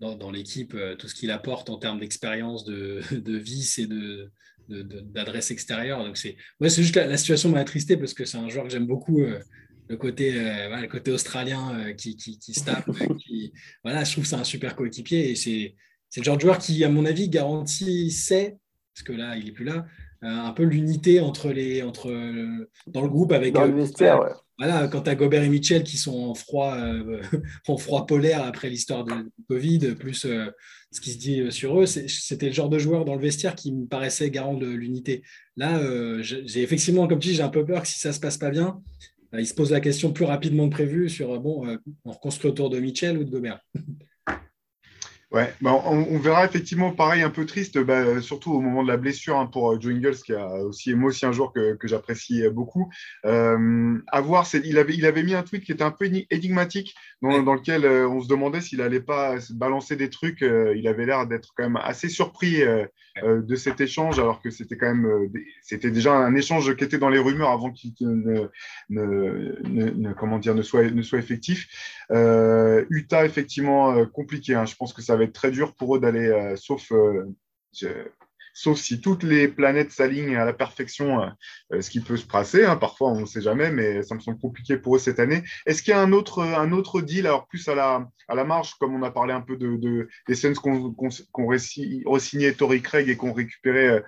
dans, l'équipe, euh, tout ce qu'il apporte en termes d'expérience, de, de et de, d'adresse extérieure. Donc c'est, c'est juste la, la situation m'a attristé parce que c'est un joueur que j'aime beaucoup. Euh, le côté, le côté australien qui, qui, se tape. voilà, je trouve que c'est un super coéquipier et c'est, c'est le genre de joueur qui, à mon avis, garantissait, parce que là, il n'est plus là, un peu l'unité entre les entre dans le groupe avec dans le vestiaire, ouais. voilà quand as Gobert et Mitchell qui sont en froid euh, en froid polaire après l'histoire de Covid plus euh, ce qui se dit sur eux c'était le genre de joueur dans le vestiaire qui me paraissait garant de l'unité là j'ai effectivement comme tu dis j'ai un peu peur que si ça se passe pas bien il se pose la question plus rapidement que prévu sur bon on reconstruit autour de Mitchell ou de Gobert Ouais, bah, on, verra effectivement pareil un peu triste, bah, surtout au moment de la blessure hein, pour euh, Joe Ingles, qui a aussi moi aussi un joueur que, que j'apprécie beaucoup. Euh, à voir, il avait, il avait mis un tweet qui était un peu énigmatique, dans, dans lequel euh, on se demandait s'il n'allait pas balancer des trucs. Euh, il avait l'air d'être quand même assez surpris de cet échange, alors que c'était quand même c'était déjà un échange qui était dans les rumeurs avant qu'il ne, comment dire ne soit ne soit effectif. Utah effectivement compliqué. Hein. Je pense que ça va être très dur pour eux d'aller, euh, sauf, euh, sauf si toutes les planètes s'alignent à la perfection, euh, ce qui peut se passer. Hein. parfois, on ne sait jamais, mais ça me semble compliqué pour eux cette année. Est-ce qu'il y a un autre, un autre deal, alors plus à la, à la marge, comme on a parlé un peu de, des scènes qu'on qu re-signé Tori Craig et qu'on récupérait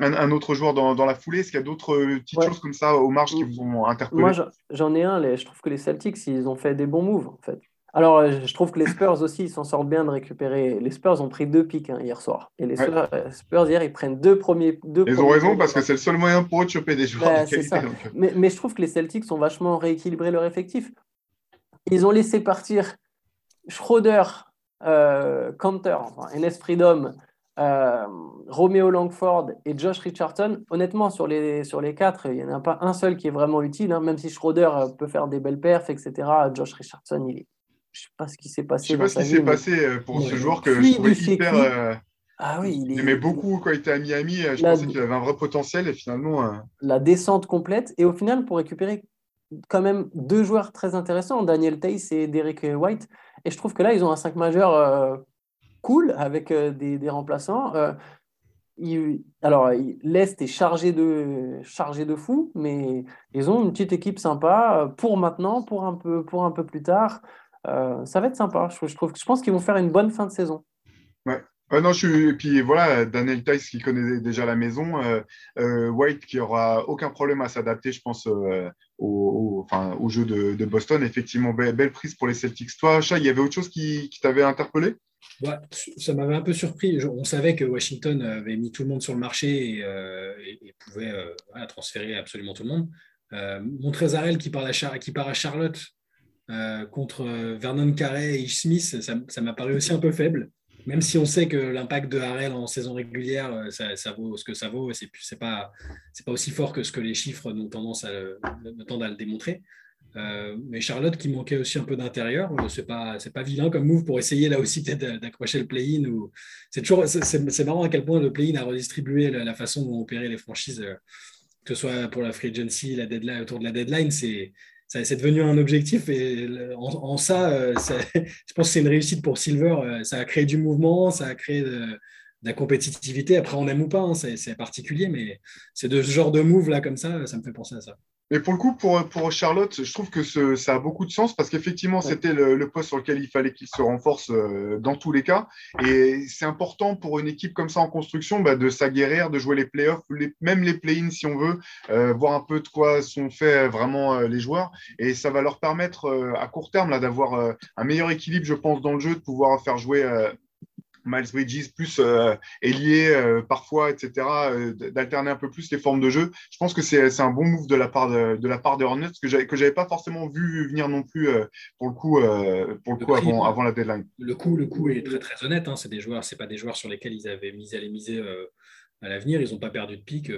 un, autre joueur dans, dans la foulée? Est-ce qu'il y a d'autres petites choses comme ça aux marges qui vous ont interpellé Moi, j'en ai un. Les, je trouve que les Celtics, ils ont fait des bons moves, en fait. Alors, euh, je trouve que les Spurs aussi, ils s'en sortent bien de récupérer. Les Spurs ont pris deux pics hein, hier soir. Et les euh, Spurs, hier, ils prennent deux premiers. Deux ils ont raison parce que c'est le seul moyen pour eux de choper des joueurs. de euh. mais, mais, je trouve que les Celtics ont vachement rééquilibré leur effectif. Ils ont laissé partir Schroeder, euh, Cantor, enfin, Enes Freedom, Romeo Langford et Josh Richardson. Honnêtement, sur les, sur les quatre, il n'y en a pas un seul qui est vraiment utile. Hein, même si Schroeder peut faire des belles perfs, etc. Josh Richardson, il est je sais pas ce qui s'est passé. Je sais pas ce qui s'est passé euh, pour ce joueur que je trouvais hyper. Euh, ah oui, il, aimait beaucoup quand il était à Miami. Euh, je pensais qu'il avait un vrai potentiel et finalement. La descente complète. Et au final, pour récupérer quand même deux joueurs très intéressants, Daniel Tace et Derek White. Et je trouve que là, ils ont un 5 majeur cool avec des, des, remplaçants. alors, l'Est est chargé de, chargé de fou, mais ils ont une petite équipe sympa pour maintenant, pour un peu, pour un peu plus tard. Euh, ça va être sympa. Je, trouve, je pense qu'ils vont faire une bonne fin de saison. Ouais. non, je suis... Et puis voilà, Daniel Tice qui connaît déjà la maison, euh, euh, White qui aura aucun problème à s'adapter, je pense, au, enfin, au jeu de, Boston. Effectivement, belle, prise pour les Celtics. Toi, Chat, il y avait autre chose qui, t'avait interpellé? Ça m'avait un peu surpris. On savait que Washington avait mis tout le monde sur le marché et, pouvait transférer absolument tout le monde. Montrezarel qui part, qui part à Charlotte euh, contre euh, Vernon Carey et Ish Smith, ça m'a paru aussi un peu faible. Même si on sait que l'impact de Harrell en saison régulière, euh, ça, vaut ce que ça vaut, c'est pas, pas aussi fort que ce que les chiffres ont tendance à, tendent à le démontrer. mais Charlotte qui manquait aussi un peu d'intérieur, c'est pas c'est pas vilain comme move pour essayer là aussi d'accrocher le play-in. C'est toujours c'est marrant à quel point le play-in a redistribué la, façon dont opérer les franchises, que ce soit pour la free agency, la deadline autour de la deadline, c'est c'est devenu un objectif et en, ça, euh, je pense que c'est une réussite pour Silver. Euh, ça a créé du mouvement, ça a créé de, la compétitivité. Après, on aime ou pas, hein, c'est particulier, mais c'est de ce genre de move là comme ça, ça me fait penser à ça. Mais pour le coup, pour, pour Charlotte, je trouve que ce, ça a beaucoup de sens parce qu'effectivement, c'était le, poste sur lequel il fallait qu'il se renforce euh, dans tous les cas. Et c'est important pour une équipe comme ça en construction bah, de s'aguerrir, de jouer les playoffs, les, même les play-ins si on veut, euh, voir un peu de quoi sont faits vraiment euh, les joueurs. Et ça va leur permettre à court terme d'avoir un meilleur équilibre, je pense, dans le jeu, de pouvoir faire jouer Miles Bridges plus euh, ailier euh, parfois, etc., euh, d'alterner un peu plus les formes de jeu. Je pense que c'est un bon move de la part de, de la part de Hornets que j'avais que j'avais pas forcément vu venir non plus pour le coup pour le, coup avant, avant, la deadline. Le coup le coup est très très honnête. Hein. C'est des joueurs, c'est pas des joueurs sur lesquels ils avaient misé à les miser à l'avenir. Ils n'ont pas perdu de pic.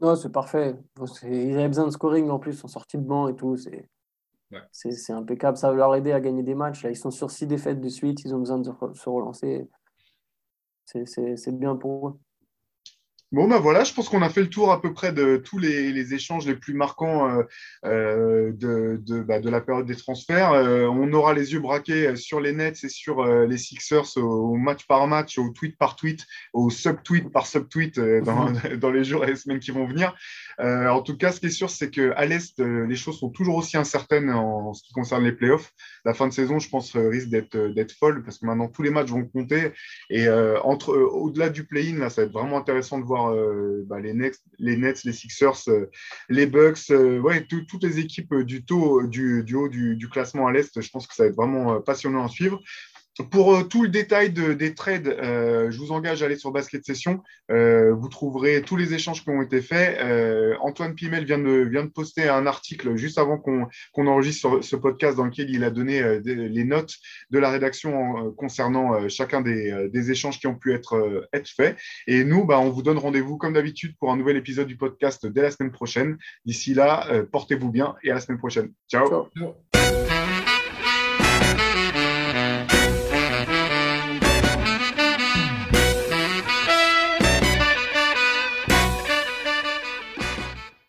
Non, c'est parfait. Ils avaient besoin de scoring en plus en sortie de banc et tout. C'est c'est impeccable. Ça va leur aider à gagner des matchs. Ils sont sur six défaites de suite. Ils ont besoin de se relancer. C'est bien pour eux. Bon, ben voilà, je pense qu'on a fait le tour à peu près de tous les, échanges les plus marquants euh, euh, de, bah, de, la période des transferts. Euh, on aura les yeux braqués sur les Nets et sur les Sixers au, match par match, au tweet par tweet, au sub-tweet par sub-tweet dans, dans, les jours et les semaines qui vont venir. en tout cas, ce qui est sûr, c'est qu'à l'Est, les choses sont toujours aussi incertaines en, ce qui concerne les playoffs. La fin de saison, je pense, risque d'être folle parce que maintenant, tous les matchs vont compter. Et entre au-delà du play-in, là, ça va être vraiment intéressant de voir euh, bah, les, Nets, les Sixers, euh, les Bucks, euh, ouais, toutes les équipes du, taux, du, haut du, classement à l'Est. Je pense que ça va être vraiment passionnant à suivre. Pour euh, tout le détail des trades, euh, je vous engage à aller sur Basket Session. Euh, vous trouverez tous les échanges qui ont été faits. Antoine Pimel vient de, vient de poster un article juste avant qu'on enregistre ce podcast dans lequel il a donné les notes de la rédaction concernant chacun des, des, échanges qui ont pu être, être faits. Et nous, bah, on vous donne rendez-vous comme d'habitude pour un nouvel épisode du podcast dès la semaine prochaine. D'ici là, portez-vous bien et à la semaine prochaine. Ciao. Ciao.